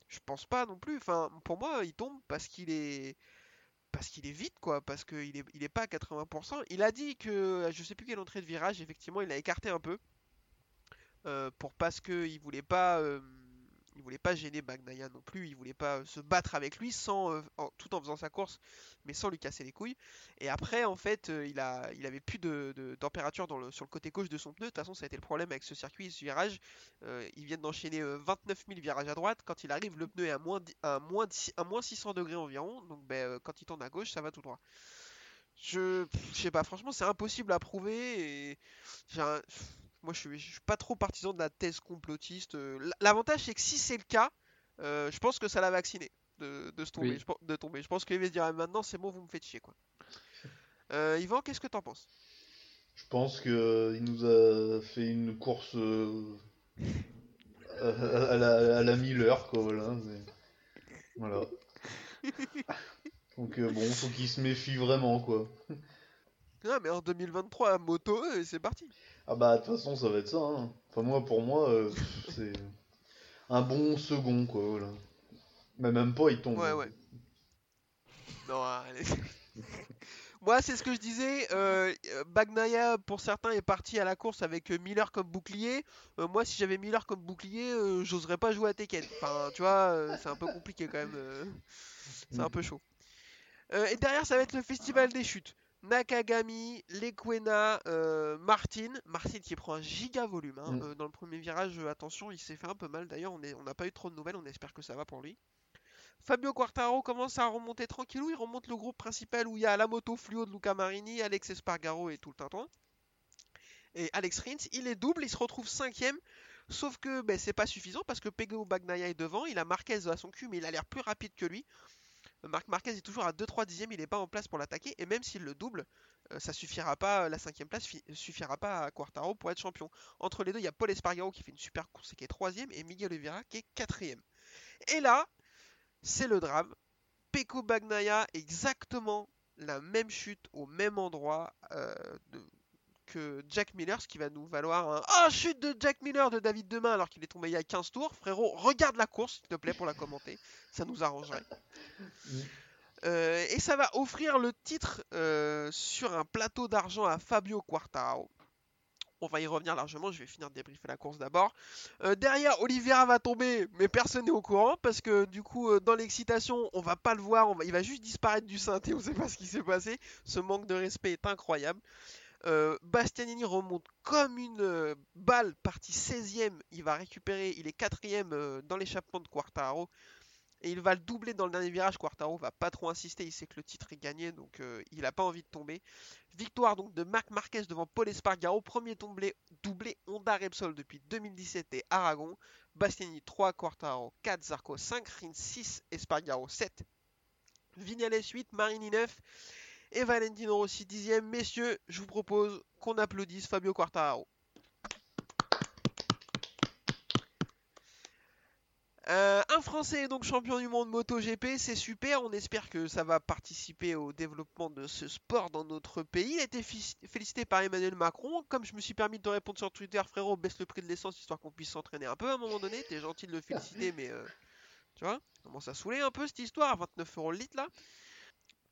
Je pense pas non plus. Enfin, pour moi, il tombe parce qu'il est parce qu'il est vite, quoi. Parce qu'il est, il est pas à 80%. Il a dit que, je sais plus quelle entrée de virage, effectivement, il a écarté un peu pour parce que il voulait pas, il voulait pas gêner Bagnaia non plus. Il voulait pas euh, se battre avec lui euh, tout en faisant sa course, mais sans lui casser les couilles. Et après, en fait, euh, il a, avait plus de, température sur le côté gauche de son pneu. De toute façon, ça a été le problème avec ce circuit, ce virage. Euh, viennent d'enchaîner euh, 29 000 virages à droite. Quand il arrive, le pneu est à moins, à moins, dix- à moins 600 degrés environ. Donc, ben, quand il tourne à gauche, ça va tout droit. Je, je sais pas, franchement, c'est impossible à prouver. J'ai un- moi, je suis, je suis pas trop partisan de la thèse complotiste. Euh, L'avantage, c'est que si c'est le cas, euh, je pense que ça l'a vacciné de, de se tomber. Oui. Je, de tomber. Je pense qu'il va se dire ah, maintenant, c'est bon, vous me faites chier, quoi. Euh, Yvan, qu'est-ce que t'en penses? Je pense que euh, il nous a fait une course à, à la, à la Miller, quoi, voilà. Donc euh, bon, faut qu'il se méfie vraiment, quoi. Non, mais en 2023, moto, et c'est parti. Ah bah, de toute façon, ça va être ça, hein. Enfin, moi, pour moi, euh, c'est un bon second, quoi, voilà. Mais même pas, il tombe. Ouais, ouais. Non, allez. Moi, c'est ce que je disais. euh, Bagnaia, pour certains, est parti à la course avec euh, Miller comme bouclier. Euh, moi, si j'avais Miller comme bouclier, j'oserais pas jouer à Tekken. Enfin, tu vois, c'est un peu compliqué quand même. c'est un peu chaud. Et derrière, ça va être le festival des chutes. Nakagami, Lequena, euh, Martin. Martin qui prend un giga volume hein. Mm. Euh, dans le premier virage. euh, attention, il s'est fait un peu mal d'ailleurs. On n'a pas eu trop de nouvelles. On espère que ça va pour lui. Fabio Quartaro commence à remonter tranquillou. Il remonte le groupe principal où il y a la moto fluo de Luca Marini, Alex Espargaro et tout le tintouin. Et Alex Rins, il est double, il se retrouve cinquième. Sauf que ben, c'est pas suffisant parce que Pego Bagnaia est devant, il a Marquez à son cul, mais il a l'air plus rapide que lui. Marc Marquez est toujours à 2-3 dixièmes, il n'est pas en place pour l'attaquer, et même s'il le double, euh, ça suffira pas, la cinquième place fi- suffira pas à Quartaro pour être champion. Entre les deux, il y a Paul Espargaro qui fait une super course et qui est troisième, et Miguel Oliveira qui est quatrième. Et là, c'est le drame. Peko Bagnaia, exactement la même chute au même endroit euh, que Jack Miller, ce qui va nous valoir un Ah, chute de Jack Miller de David Demain alors qu'il est tombé il y a 15 tours. Frérot, regarde la course, s'il te plaît, pour la commenter. Ça nous arrangerait. Euh, et ça va offrir le titre euh, sur un plateau d'argent à Fabio Quartararo. On va y revenir largement, je vais finir de débriefer la course d'abord. Euh, derrière, Oliveira va tomber, mais personne n'est au courant parce que du coup, dans l'excitation, on va pas le voir, on va- il va juste disparaître du synthé, on sait pas ce qui s'est passé. Ce manque de respect est incroyable. Euh, Bastianini remonte comme une euh, balle, parti 16ème, il va récupérer, il est 4ème dans l'échappement de Quartararo. Et il va le doubler dans le dernier virage. Quartaro va pas trop insister, il sait que le titre est gagné, donc euh, il n'a pas envie de tomber. Victoire donc de Marc Marquez devant Paul Espargaro, premier doublé, doublé Honda Repsol depuis 2017 et Aragon. Bastianini 3, Quartaro 4, Zarco 5, Rins 6, Espargaro 7. Vignales 8, Marini 9 et Valentino Rossi 10ème. Messieurs, je vous propose qu'on applaudisse Fabio Quartararo. Euh, un Français est donc champion du monde MotoGP, c'est super. On espère que ça va participer au développement de ce sport dans notre pays. Il a été félicité par Emmanuel Macron. Comme je me suis permis de te répondre sur Twitter, frérot, baisse le prix de l'essence histoire qu'on puisse s'entraîner un peu à un moment donné. T'es gentil de le féliciter, mais euh, tu vois, ça commence à saouler un peu cette histoire à 29 euros le litre là.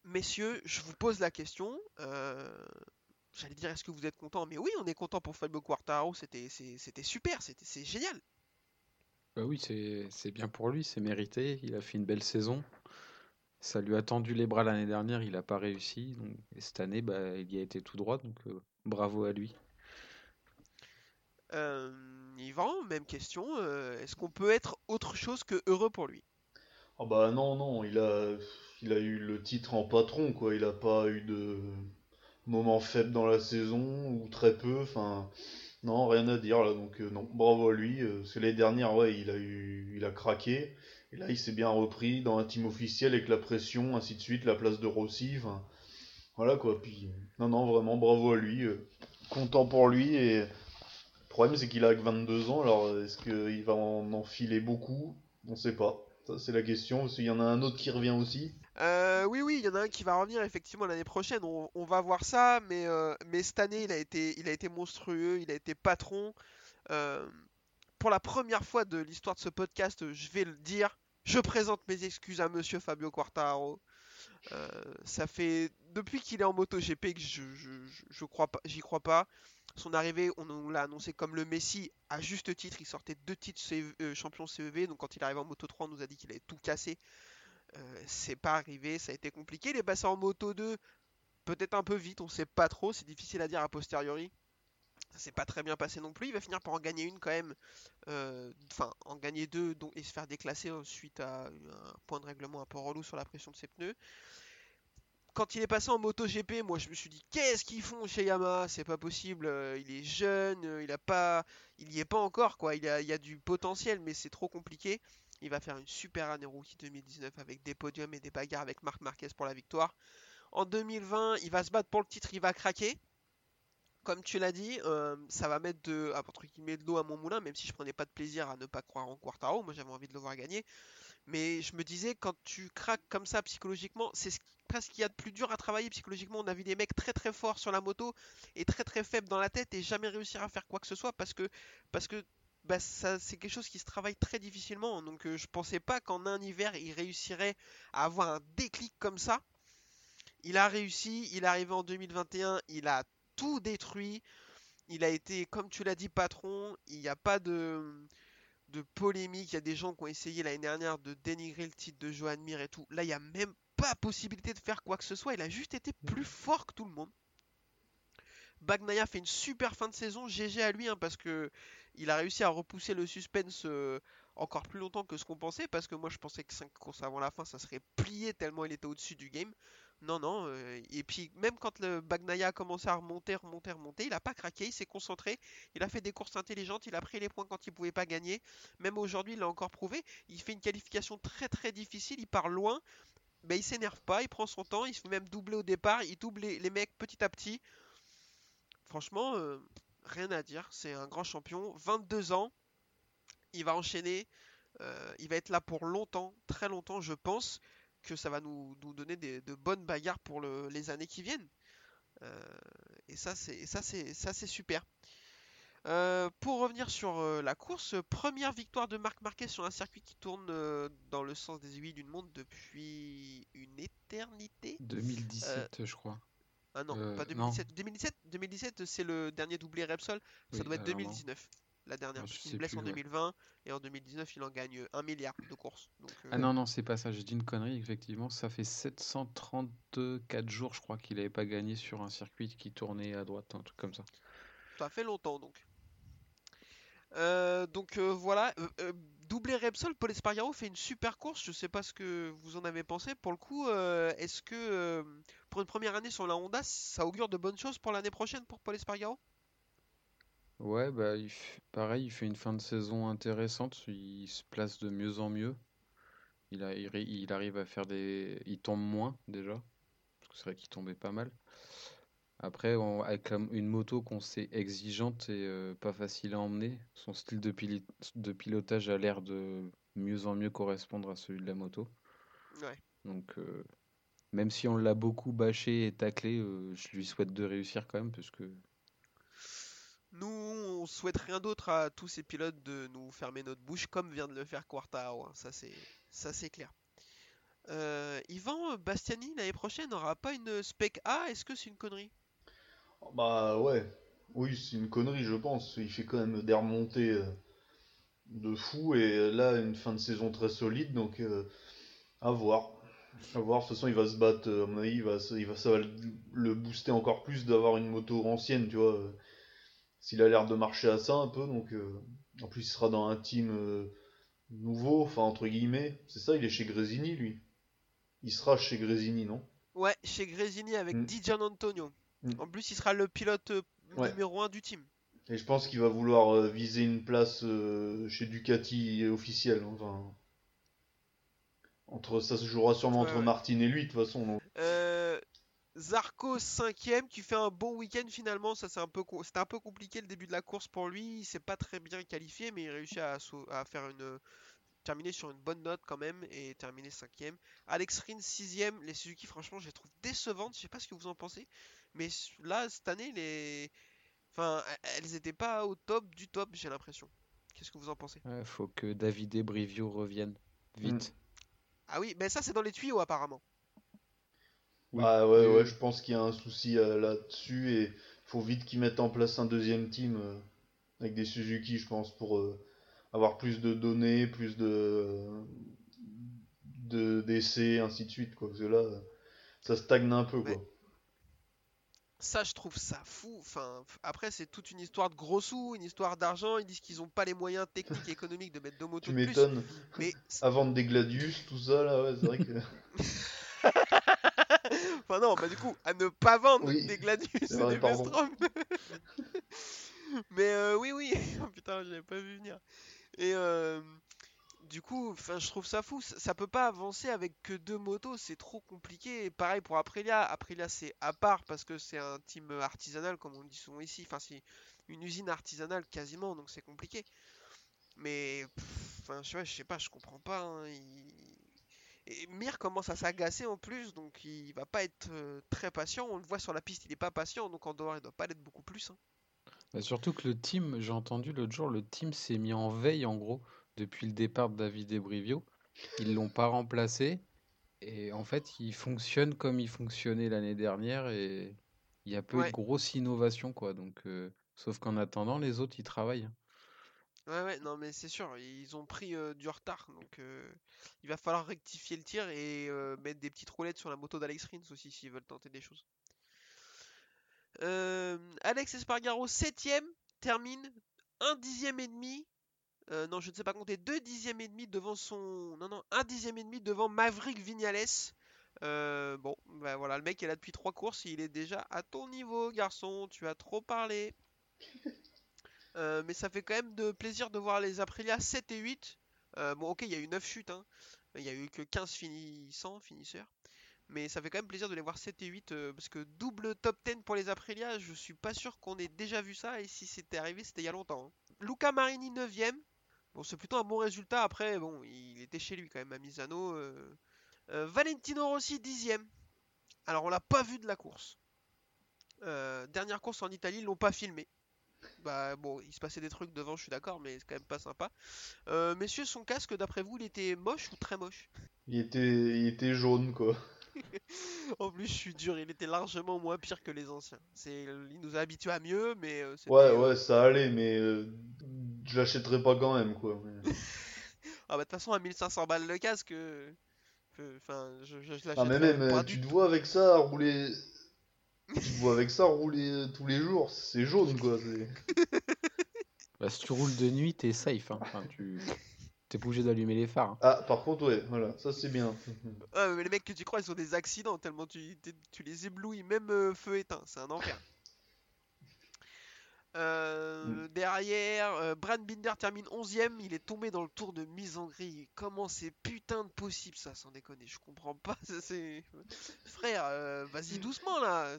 Messieurs, je vous pose la question. euh, J'allais dire, est-ce que vous êtes content Mais oui, on est content pour Fabio Quartararo. C'était, super, c'était, c'est génial. Bah oui, c'est bien pour lui, c'est mérité. Il a fait une belle saison. Ça lui a tendu les bras l'année dernière, il n'a pas réussi. Donc, et cette année, bah, il y a été tout droit, donc euh, bravo à lui. Euh, Yvan, même question. Est-ce qu'on peut être autre chose que heureux pour lui? Ah bah non, non, il a, il a eu le titre en patron, quoi. Il a pas eu de moment faible dans la saison, ou très peu, enfin... Non, rien à dire, là, donc euh, non, bravo à lui. euh, parce l'année dernière, ouais, il a eu, il a craqué. Et là, il s'est bien repris dans un team officiel avec la pression, ainsi de suite, la place de Rossi, enfin... Voilà, quoi, puis... Non, non, vraiment, bravo à lui. euh, content pour lui, et... Le problème, c'est qu'il a que 22 ans, alors est-ce qu'il va en enfiler beaucoup? On sait pas. C'est la question, qu'il y en a un autre qui revient aussi. Euh, Oui, oui, il y en a un qui va revenir effectivement l'année prochaine. On, va voir ça, mais, euh, cette année, il a été, monstrueux, il a été patron. Euh, pour la première fois de l'histoire de ce podcast, je vais le dire, je présente mes excuses à Monsieur Fabio Quartararo. Euh, ça fait depuis qu'il est en MotoGP que je, je, j'y crois pas. Son arrivée, on nous l'a annoncé comme le Messi à juste titre. Il sortait deux titres CEV euh, champion CEV, donc quand il arrive en Moto 3, on nous a dit qu'il avait tout cassé. Euh, c'est pas arrivé, ça a été compliqué. Il est passé en Moto 2, peut-être un peu vite, on sait pas trop, c'est difficile à dire a posteriori. Ça s'est pas très bien passé non plus. Il va finir par en gagner une quand même, euh, enfin en gagner deux et se faire déclasser suite à un point de règlement un peu relou sur la pression de ses pneus. Quand il est passé en MotoGP, moi je me suis dit qu'est-ce qu'ils font chez Yamaha, c'est pas possible, euh, il est jeune, euh, il a pas, il y est pas encore quoi, il y a du potentiel mais c'est trop compliqué. Il va faire une super année rookie 2019 avec des podiums et des bagarres avec Marc Marquez pour la victoire. En 2020, il va se battre pour le titre, il va craquer. Comme tu l'as dit, euh, ça va mettre de, ah, entre guillemets, de l'eau à mon moulin, même si je prenais pas de plaisir à ne pas croire en Quartaro. Moi, j'avais envie de le voir gagner. Mais je me disais, quand tu craques comme ça psychologiquement, c'est ce, presque ce qu'il y a de plus dur à travailler psychologiquement. On a vu des mecs très très forts sur la moto et très très faibles dans la tête et jamais réussir à faire quoi que ce soit parce que, parce que bah, ça, c'est quelque chose qui se travaille très difficilement. Donc euh, je pensais pas qu'en un hiver, il réussirait à avoir un déclic comme ça. Il a réussi, il est arrivé en 2021, il a tout détruit. Il a été, comme tu l'as dit, patron. Il n'y a pas de, de polémique. Il y a des gens qui ont essayé l'année dernière de dénigrer le titre de Joan Mir et tout. Là, il n'y a même pas possibilité de faire quoi que ce soit. Il a juste été plus fort que tout le monde. Bagnaia fait une super fin de saison. GG à lui, hein, parce que il a réussi à repousser le suspense euh, encore plus longtemps que ce qu'on pensait. Parce que moi, je pensais que 5 courses avant la fin, ça serait plié tellement il était au-dessus du game. Non, non. euh, et puis, même quand le Bagnaia a commencé à remonter, remonter, remonter, il a pas craqué, il s'est concentré. Il a fait des courses intelligentes, il a pris les points quand il pouvait pas gagner. Même aujourd'hui, il l'a encore prouvé. Il fait une qualification très très difficile, il part loin. Ben, il s'énerve pas, il prend son temps, il se fait même doubler au départ, il double les, mecs petit à petit. Franchement, euh, rien à dire. C'est un grand champion. 22 ans. Il va enchaîner. euh, il va être là pour longtemps, très longtemps. Je pense que ça va nous, nous donner des- de bonnes bagarres pour le- les années qui viennent. Euh, et ça, c'est ça, c'est super. Euh, pour revenir sur euh, la course, première victoire de Marc Marquez sur un circuit qui tourne euh, dans le sens des aiguilles d'une montre depuis une éternité. 2017, je crois. Ah non, pas non. 2017. 2017, 2017 c'est le dernier doublé Repsol. Ça doit être alors non. 2019, la dernière. Ah, parce qu'il blesse en plus, ouais. 2020 et en 2019 il en gagne un milliard de courses. Donc, Ah non, non, c'est pas ça, j'ai dit une connerie, effectivement. Ça fait 734 jours, je crois, qu'il avait pas gagné sur un circuit qui tournait à droite, un truc comme ça. ça fait longtemps donc. Euh, donc euh, voilà, euh, euh, doublé Repsol, Paul Espargaro fait une super course. Je sais pas ce que vous en avez pensé. Pour le coup, est-ce que pour une première année sur la Honda, ça augure de bonnes choses pour l'année prochaine pour Paul Espargaro? Ouais, bah, pareil, il fait une fin de saison intéressante, il se place de mieux en mieux. Il a, il, il arrive à faire des... Il tombe moins, déjà, parce que c'est vrai qu'il tombait pas mal. Après, on- avec une moto qu'on sait exigeante et euh, pas facile à emmener, son style de, pili- de pilotage a l'air de mieux en mieux correspondre à celui de la moto. Ouais. Donc, euh, même si on l'a beaucoup bâché et taclé, euh, je lui souhaite de réussir quand même, parce que Nous, on souhaite rien d'autre à tous ces pilotes de nous fermer notre bouche, comme vient de le faire Quartaro. hein. Ça, c'est, ça, c'est clair. Yvan Bastiani l'année prochaine n'aura pas une spec A? Est-ce que c'est une connerie? Bah ouais, oui, c'est une connerie, je pense. Il fait quand même des remontées euh, de fou et là, une fin de saison très solide, donc euh, à voir. À voir, de toute façon, il va se battre, euh, à mon avis, il va, il va, ça va le booster encore plus d'avoir une moto ancienne, tu vois. euh, S'il a l'air de marcher à ça un peu, donc euh, en plus, il sera dans un team euh, nouveau, enfin, entre guillemets. C'est ça, il est chez Grésini, lui. Il sera chez Grésini, non? Ouais, chez Grésini avec Mm. Di Gianantonio. Mm. En plus, il sera le pilote euh, Ouais. numéro 1 du team. Et je pense qu'il va vouloir euh, viser une place euh, chez Ducati officielle. Enfin, entre ça se jouera sûrement Ouais, entre ouais. Martin et lui de toute façon. donc. Euh, Zarco 5ème qui fait un bon week-end finalement. Ça c'est un peu c'était un peu compliqué le début de la course pour lui. Il s'est pas très bien qualifié, mais il réussit à faire une terminer sur une bonne note quand même et terminer 5ème. Alex Rins 6ème. Les Suzuki franchement je les trouve décevantes. Je sais pas ce que vous en pensez, mais là cette année les enfin elles étaient pas au top du top j'ai l'impression. Qu'est-ce que vous en pensez? il faut que David et Brivio reviennent vite. Ah oui, ben ça c'est dans les tuyaux apparemment. Oui. Ah ouais, ouais, je pense qu'il y a un souci euh, là-dessus et faut vite qu'ils mettent en place un deuxième team euh, avec des Suzuki, je pense, pour euh, avoir plus de données, plus de de d'essais, ainsi de suite, quoi. Parce que là, ça stagne un peu, quoi. Ouais. Ça, je trouve ça fou. Enfin, après, c'est toute une histoire de gros sous, une histoire d'argent. Ils disent qu'ils n'ont pas les moyens techniques et économiques de mettre deux motos Tu de plus. m'étonnes. Mais, À vendre des Gladius, tout ça, là, ouais, c'est vrai que. enfin non, bah du coup, à ne pas vendre Oui. des Gladius C'est et vrai, des. Mais euh, oui, oui. Oh, putain, je l'avais pas vu venir. Et euh, du coup, je trouve ça fou. Ça, ça peut pas avancer avec que deux motos. C'est trop compliqué. Pareil pour Aprilia. Aprilia, c'est à part parce que c'est un team artisanal, comme on dit souvent ici. Enfin, c'est une usine artisanale quasiment, donc c'est compliqué. Mais, enfin, je je sais pas, je comprends pas. hein, Et Mir commence à s'agacer en plus, donc il va pas être euh, très patient. On le voit sur la piste, il est pas patient, donc en dehors, il doit pas l'être beaucoup plus. hein. Bah, surtout que le team, j'ai entendu l'autre jour, le team s'est mis en veille en gros depuis le départ de David Brivio. Ils l'ont pas remplacé et en fait il fonctionne comme il fonctionnait l'année dernière et il y a peu Ouais. de grosses innovations quoi. Donc, euh, sauf qu'en attendant les autres ils travaillent. Ouais, ouais, non, mais c'est sûr, ils ont pris euh, du retard, donc euh, il va falloir rectifier le tir et euh, mettre des petites roulettes sur la moto d'Alex Rins aussi s'ils veulent tenter des choses. Euh, Alex Espargaro, 7ème, termine un dixième et demi. euh, non, je ne sais pas compter, deux dixièmes et demi devant son. Non, non, un dixième et demi devant Maverick Vignales. Euh, bon, bah voilà, le mec est là depuis trois courses, il est déjà à ton niveau, garçon, tu as trop parlé. Euh, mais ça fait quand même de plaisir de voir les Aprilia 7 et 8. Euh, bon, ok, il y a eu 9 chutes, hein. Il y a eu que 15 finissants, finisseurs. Mais ça fait quand même plaisir de les voir 7 et 8 euh, parce que double top 10 pour les Aprilia, je suis pas sûr qu'on ait déjà vu ça et si c'était arrivé, c'était il y a longtemps. hein. Luca Marini 9ème. Bon, c'est plutôt un bon résultat. Après, bon, il était chez lui quand même à Misano. euh. Euh, Valentino Rossi 10ème. Alors, on l'a pas vu de la course. Dernière course en Italie, ils l'ont pas filmé. Bah bon, il se passait des trucs devant, je suis d'accord, mais c'est quand même pas sympa. Messieurs, son casque, d'après vous, il était moche ou très moche? Il était, il était jaune, quoi. En plus, je suis dur, il était largement moins pire que les anciens. C'est, il nous a habitués à mieux, mais euh, Ouais, euh, ouais, ça allait, mais euh, je l'achèterais pas quand même, quoi. Mais- Ah bah de toute façon, à 1500 balles le casque, euh, enfin, je, je, je Ah, mais même, pas tu te vois avec ça rouler. tu te vois avec ça rouler tous les jours, c'est jaune, quoi. c'est- Bah, si tu roules de nuit t'es safe. hein. Enfin, tu t'es pas obligé d'allumer les phares. Ah, par contre, ouais, voilà, ça c'est bien. Ah, mais les mecs que tu crois, ils ont des accidents tellement tu, les éblouis, même euh, feu éteint, c'est un enfer. Euh, derrière, euh, Brad Binder termine 11ème, il est tombé dans le tour de mise en grille. Comment c'est putain de possible ça, sans déconner, je comprends pas. ça, c'est... Frère, euh, vas-y doucement là.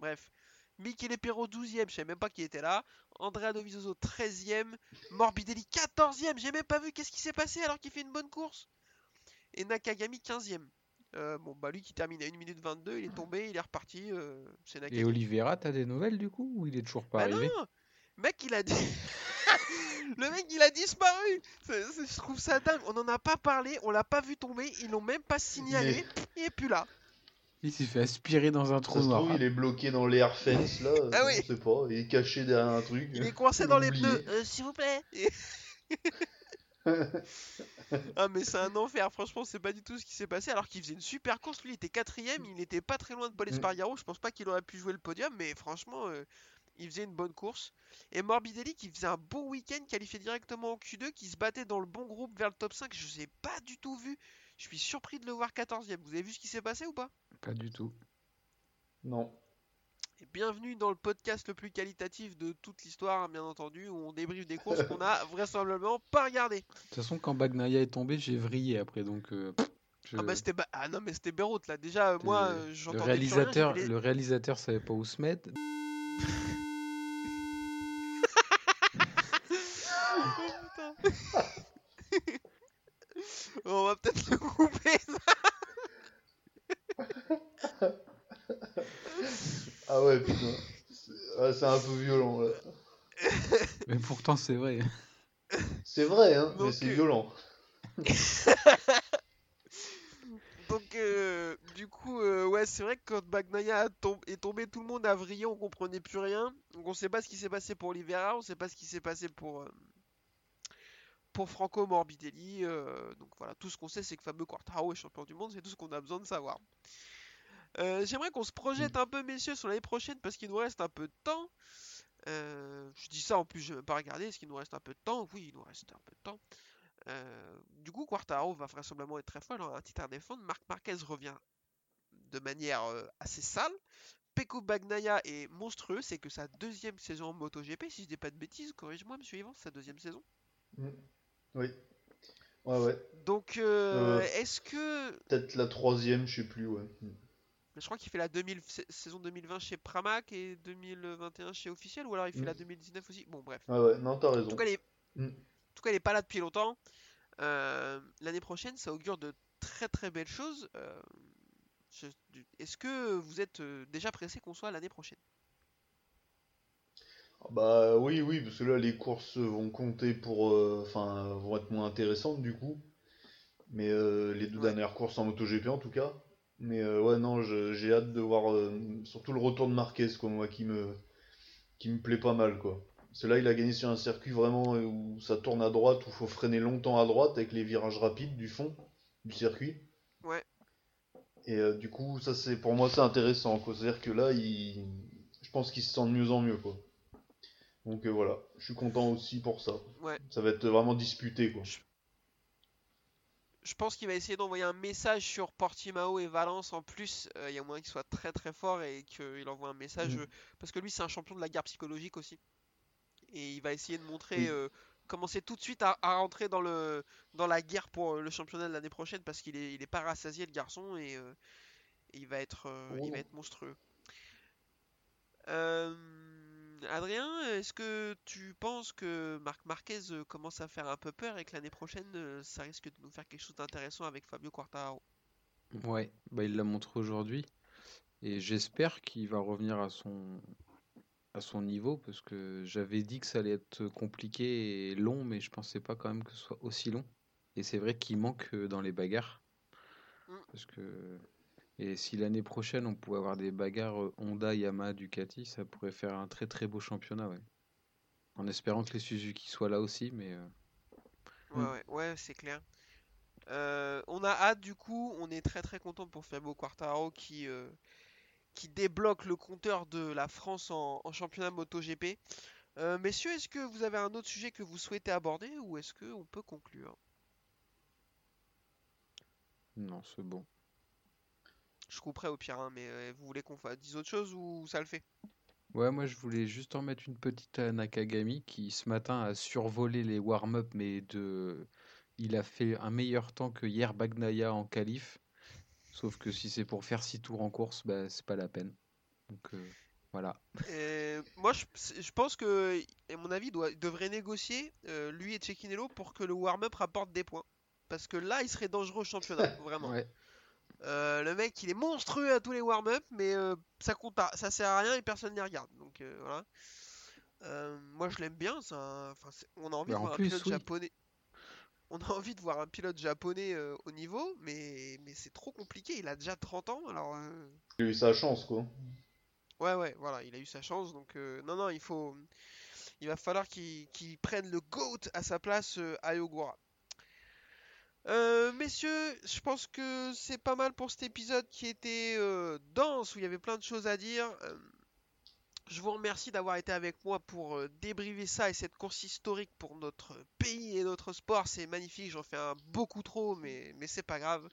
Bref. Michele Perro 12ème, je savais même pas qui était là. Andrea Dovizioso 13ème. Morbidelli 14ème, j'ai même pas vu qu'est-ce qui s'est passé alors qu'il fait une bonne course. Et Nakagami 15ème. Euh, bon, bah lui qui termine à 1 minute 22, il est tombé, il est reparti. euh, c'est Et. Oliveira, t'as des nouvelles du coup ou il est toujours pas Bah arrivé? non Mec, il a dit. Le mec, il a disparu Je trouve ça dingue. On en a pas parlé, on l'a pas vu tomber, ils l'ont même pas signalé. Il est plus là. Il s'est fait aspirer dans un Ça trou se noir. trouve, il est bloqué dans l'air fence là, Ah euh, oui. on sait pas, il est caché derrière un truc. Il est coincé dans les pneus. Euh, S'il vous plaît. ah mais c'est un enfer. Franchement, c'est pas du tout ce qui s'est passé. Alors qu'il faisait une super course. Lui, il était quatrième. Il n'était pas très loin de Paul Mm. Espargaro. Je pense pas qu'il aurait pu jouer le podium, mais franchement, euh, il faisait une bonne course. Et Morbidelli qui faisait un beau week-end, qualifié directement en Q2, qui se battait dans le bon groupe vers le top 5. Je l'ai pas du tout vu. Je suis surpris de le voir 14ème. Vous avez vu ce qui s'est passé ou pas? Pas du tout. Non. Et bienvenue dans le podcast le plus qualitatif de toute l'histoire, bien entendu, où on débriefe des courses qu'on a vraisemblablement pas regardées. De toute façon, quand Bagnaia est tombé, j'ai vrillé après, donc euh, je- Ah bah c'était ba- ah non mais c'était Beyrouth là déjà euh, moi le- euh, le réalisateur, rien, le réalisateur savait pas où se mettre. Oh. On va peut-être le couper. ça. Ah ouais, putain. C'est ah, c'est un peu violent là. Mais pourtant, c'est vrai. C'est vrai, hein, mais c'est euh, violent. Donc euh, du coup euh, ouais c'est vrai que quand Bagnaia a tom- est tombé tout le monde a vrillé on comprenait plus rien donc on sait pas ce qui s'est passé pour Oliveira on sait pas ce qui s'est passé pour euh, pour Franco Morbidelli euh, donc voilà tout ce qu'on sait c'est que Fabio Quartararo est champion du monde c'est tout ce qu'on a besoin de savoir Euh, j'aimerais qu'on se projette un peu messieurs sur l'année prochaine parce qu'il nous reste un peu de temps Euh, je dis ça en plus je vais même pas regarder est-ce qu'il nous reste un peu de temps oui il nous reste un peu de temps euh, du coup, Quartaro va vraisemblablement être très fort, il aura un titre à défendre. Marc Marquez revient de manière assez sale. Peko Bagnaia est monstrueux, c'est que sa deuxième saison en MotoGP, si je dis pas de bêtises, corrige-moi, monsieur Yvan, sa deuxième saison. Mm. Oui. Ouais, ouais. Donc, euh, Euh. est-ce que. Peut-être la troisième, je sais plus, ouais. Je crois qu'il fait la 2000 sa- saison 2020 chez Pramac et 2021 chez Officiel, ou alors il fait Mm. la 2019 aussi? Bon, bref. Ah ouais, non, t'as En raison. tout cas, est, Mm. en tout cas, il est pas là depuis longtemps. Euh, L'année prochaine, ça augure de très très belles choses. Euh, je- Est-ce que vous êtes euh, déjà pressé qu'on soit l'année prochaine? Bah oui, oui, parce que là les courses vont compter pour, euh, enfin, vont être moins intéressantes du coup. Mais euh, les deux Ouais. dernières courses en MotoGP en tout cas. Mais euh, ouais, non, j'ai hâte de voir euh, surtout le retour de Marquez, quoi, moi, qui me, qui me plaît pas mal, quoi. Que là, il a gagné sur un circuit vraiment euh, où ça tourne à droite, où il faut freiner longtemps à droite avec les virages rapides du fond du circuit. Ouais. Et euh, du coup, ça c'est pour moi c'est intéressant, quoi. C'est-à-dire que là, il... je pense qu'il se sent de mieux en mieux, quoi. Donc voilà, je suis content aussi pour ça. Ouais. Ça va être vraiment disputé, quoi. Je pense qu'il va essayer d'envoyer un message sur Portimao et Valence en plus. euh, Il y a moyen qu'il soit très très fort et qu'il envoie un message. Mm. euh, parce que lui, c'est un champion de la guerre psychologique aussi. Et il va essayer de montrer. Euh, commencer tout de suite à, à rentrer dans, le, dans la guerre pour euh, le championnat de l'année prochaine parce qu'il est, il est pas rassasié le garçon et, euh, et il, va être, euh, il va Oh. être monstrueux. Euh, Adrien, est-ce que tu penses que Marc Marquez euh, commence à faire un peu peur et que l'année prochaine, euh, ça risque de nous faire quelque chose d'intéressant avec Fabio Quartararo? Ouais, bah il l'a montré aujourd'hui. Et j'espère qu'il va revenir à son, à son niveau parce que j'avais dit que ça allait être compliqué et long, mais je pensais pas quand même que ce soit aussi long. Et c'est vrai qu'il manque euh, dans les bagarres. Mm. Parce que... Et si l'année prochaine on pouvait avoir des bagarres euh, Honda, Yamaha, Ducati, ça pourrait faire un très très beau championnat, ouais. En espérant que les Suzuki soient là aussi, mais euh, Ouais, Mm. ouais, ouais, c'est clair. Euh, on a hâte du coup, on est très très content pour Fabio Quartararo qui, euh, qui débloque le compteur de la France en, en championnat MotoGP. Messieurs, est-ce que vous avez un autre sujet que vous souhaitez aborder ou est-ce que on peut conclure? non, c'est bon. Je couperai au pire, hein, mais euh, vous voulez qu'on dise autre chose ou ça le fait? Ouais, moi je voulais juste en mettre une petite à Nakagami qui ce matin a survolé les warm-up, mais de... il a fait un meilleur temps que hier Bagnaia en qualif. Sauf que si c'est pour faire 6 tours en course, bah, c'est pas la peine. Donc euh, voilà. Euh, moi, je, je pense que, à mon avis, il doit, devrait négocier, euh, lui et Cecchinello, pour que le warm-up rapporte des points. Parce que là, il serait dangereux au championnat, vraiment. Ouais. Euh, le mec, il est monstrueux à tous les warm-up, mais euh, ça compte pas, ça sert à rien et personne ne les regarde. Donc euh, voilà. Euh, moi, je l'aime bien. enfin, on a envie Bah, de en voir plus, un pilote oui. japonais. On a envie de voir un pilote japonais euh, au niveau, mais, mais c'est trop compliqué. Il a déjà 30 ans, alors. euh, Il a eu sa chance, quoi. Ouais, ouais, voilà, il a eu sa chance, donc euh, non, non, il faut, il va falloir qu'il qu'il prenne le GOAT à sa place euh, à Yogura. Euh, messieurs, je pense que c'est pas mal pour cet épisode qui était euh, dense, où il y avait plein de choses à dire. Euh, je vous remercie d'avoir été avec moi pour euh, débriefer ça et cette course historique pour notre pays et notre sport. C'est magnifique, j'en fais un beaucoup trop, mais c'est pas grave.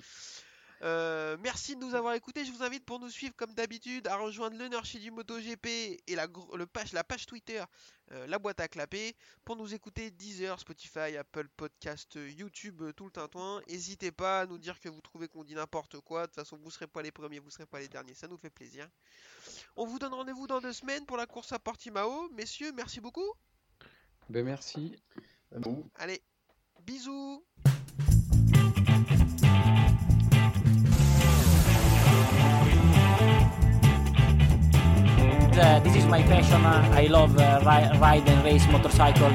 Euh, merci de nous avoir écoutés. Je vous invite pour nous suivre comme d'habitude à rejoindre le Nurchi du MotoGP et la, le page, la page Twitter, euh, la boîte à clapper. Pour nous écouter Deezer, Spotify, Apple Podcast, euh, YouTube, tout le tintouin. N'hésitez pas à nous dire que vous trouvez qu'on dit n'importe quoi. De toute façon, vous serez pas les premiers, vous serez pas les derniers. Ça nous fait plaisir. On vous donne rendez-vous dans deux semaines pour la course à Portimao. Messieurs, merci beaucoup. Ben merci. Allez, bisous. Uh, this is my passion. Uh, I love uh, ri- ride and race motorcycle.